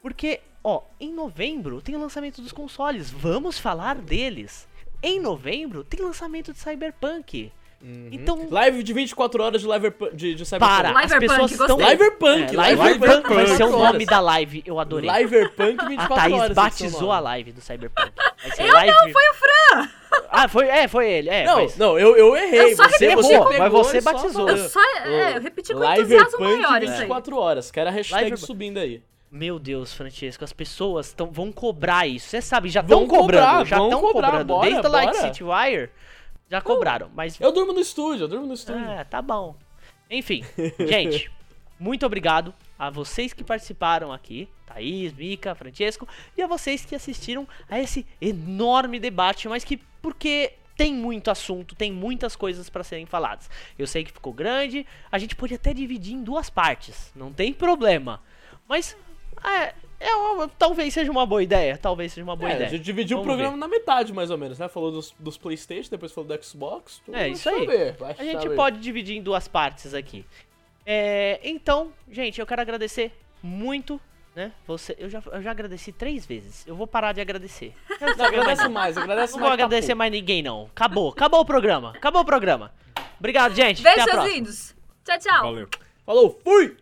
Porque, ó, em novembro tem o lançamento dos consoles. Vamos falar deles. Em novembro tem lançamento de Cyberpunk. Então, Live de 24 horas de, live de, de Cyberpunk. para, as pessoas estão... Liverpunk, É, Liverpunk, vai ser o 24 nome horas. da live. Eu adorei. Liverpunk A 24 Thaís horas. batizou a live. live do Cyberpunk. Ser live... não, foi o Fran! Ah, foi, é, foi ele, é. Não, mas- não, eu, eu errei. Eu só você, repeti você errou, mas você só batizou. Eu só, é, eu repeti com entusiasmo maior isso aí. 24 horas. Quero a hashtag Liver- subindo aí. Meu Deus, Francesco, as pessoas tão, vão cobrar isso. Você sabe, já estão cobrando, cobrar, já estão cobrando. bora, Desde a Light. City Wire, já cobraram. Mas Eu durmo no estúdio, eu durmo no estúdio. Ah, tá bom. Enfim, gente, muito obrigado a vocês que participaram aqui, Thaís, Mika, Francesco, e a vocês que assistiram a esse enorme debate, mas que porque tem muito assunto, tem muitas coisas para serem faladas. Eu sei que ficou grande, a gente pode até dividir em duas partes, não tem problema. Mas é, é uma- talvez seja uma boa ideia, talvez seja uma boa É, ideia. a gente dividiu o Vamos programa na metade, mais ou menos, né? Falou dos, dos Playstation, depois falou do Xbox. tudo É, isso aí. saber, A gente saber. pode dividir em duas partes aqui. É, então, gente, eu quero agradecer muito, né? Você, eu, já, eu já agradeci três vezes. Eu vou parar de agradecer. Quero Não, saber mais mais, agradece Não mais. vou tá agradecer pouco. mais ninguém, não. Acabou, acabou o programa. Acabou o programa. Obrigado, gente. Beijo, seus lindos. Tchau, tchau. Valeu. Falou, fui!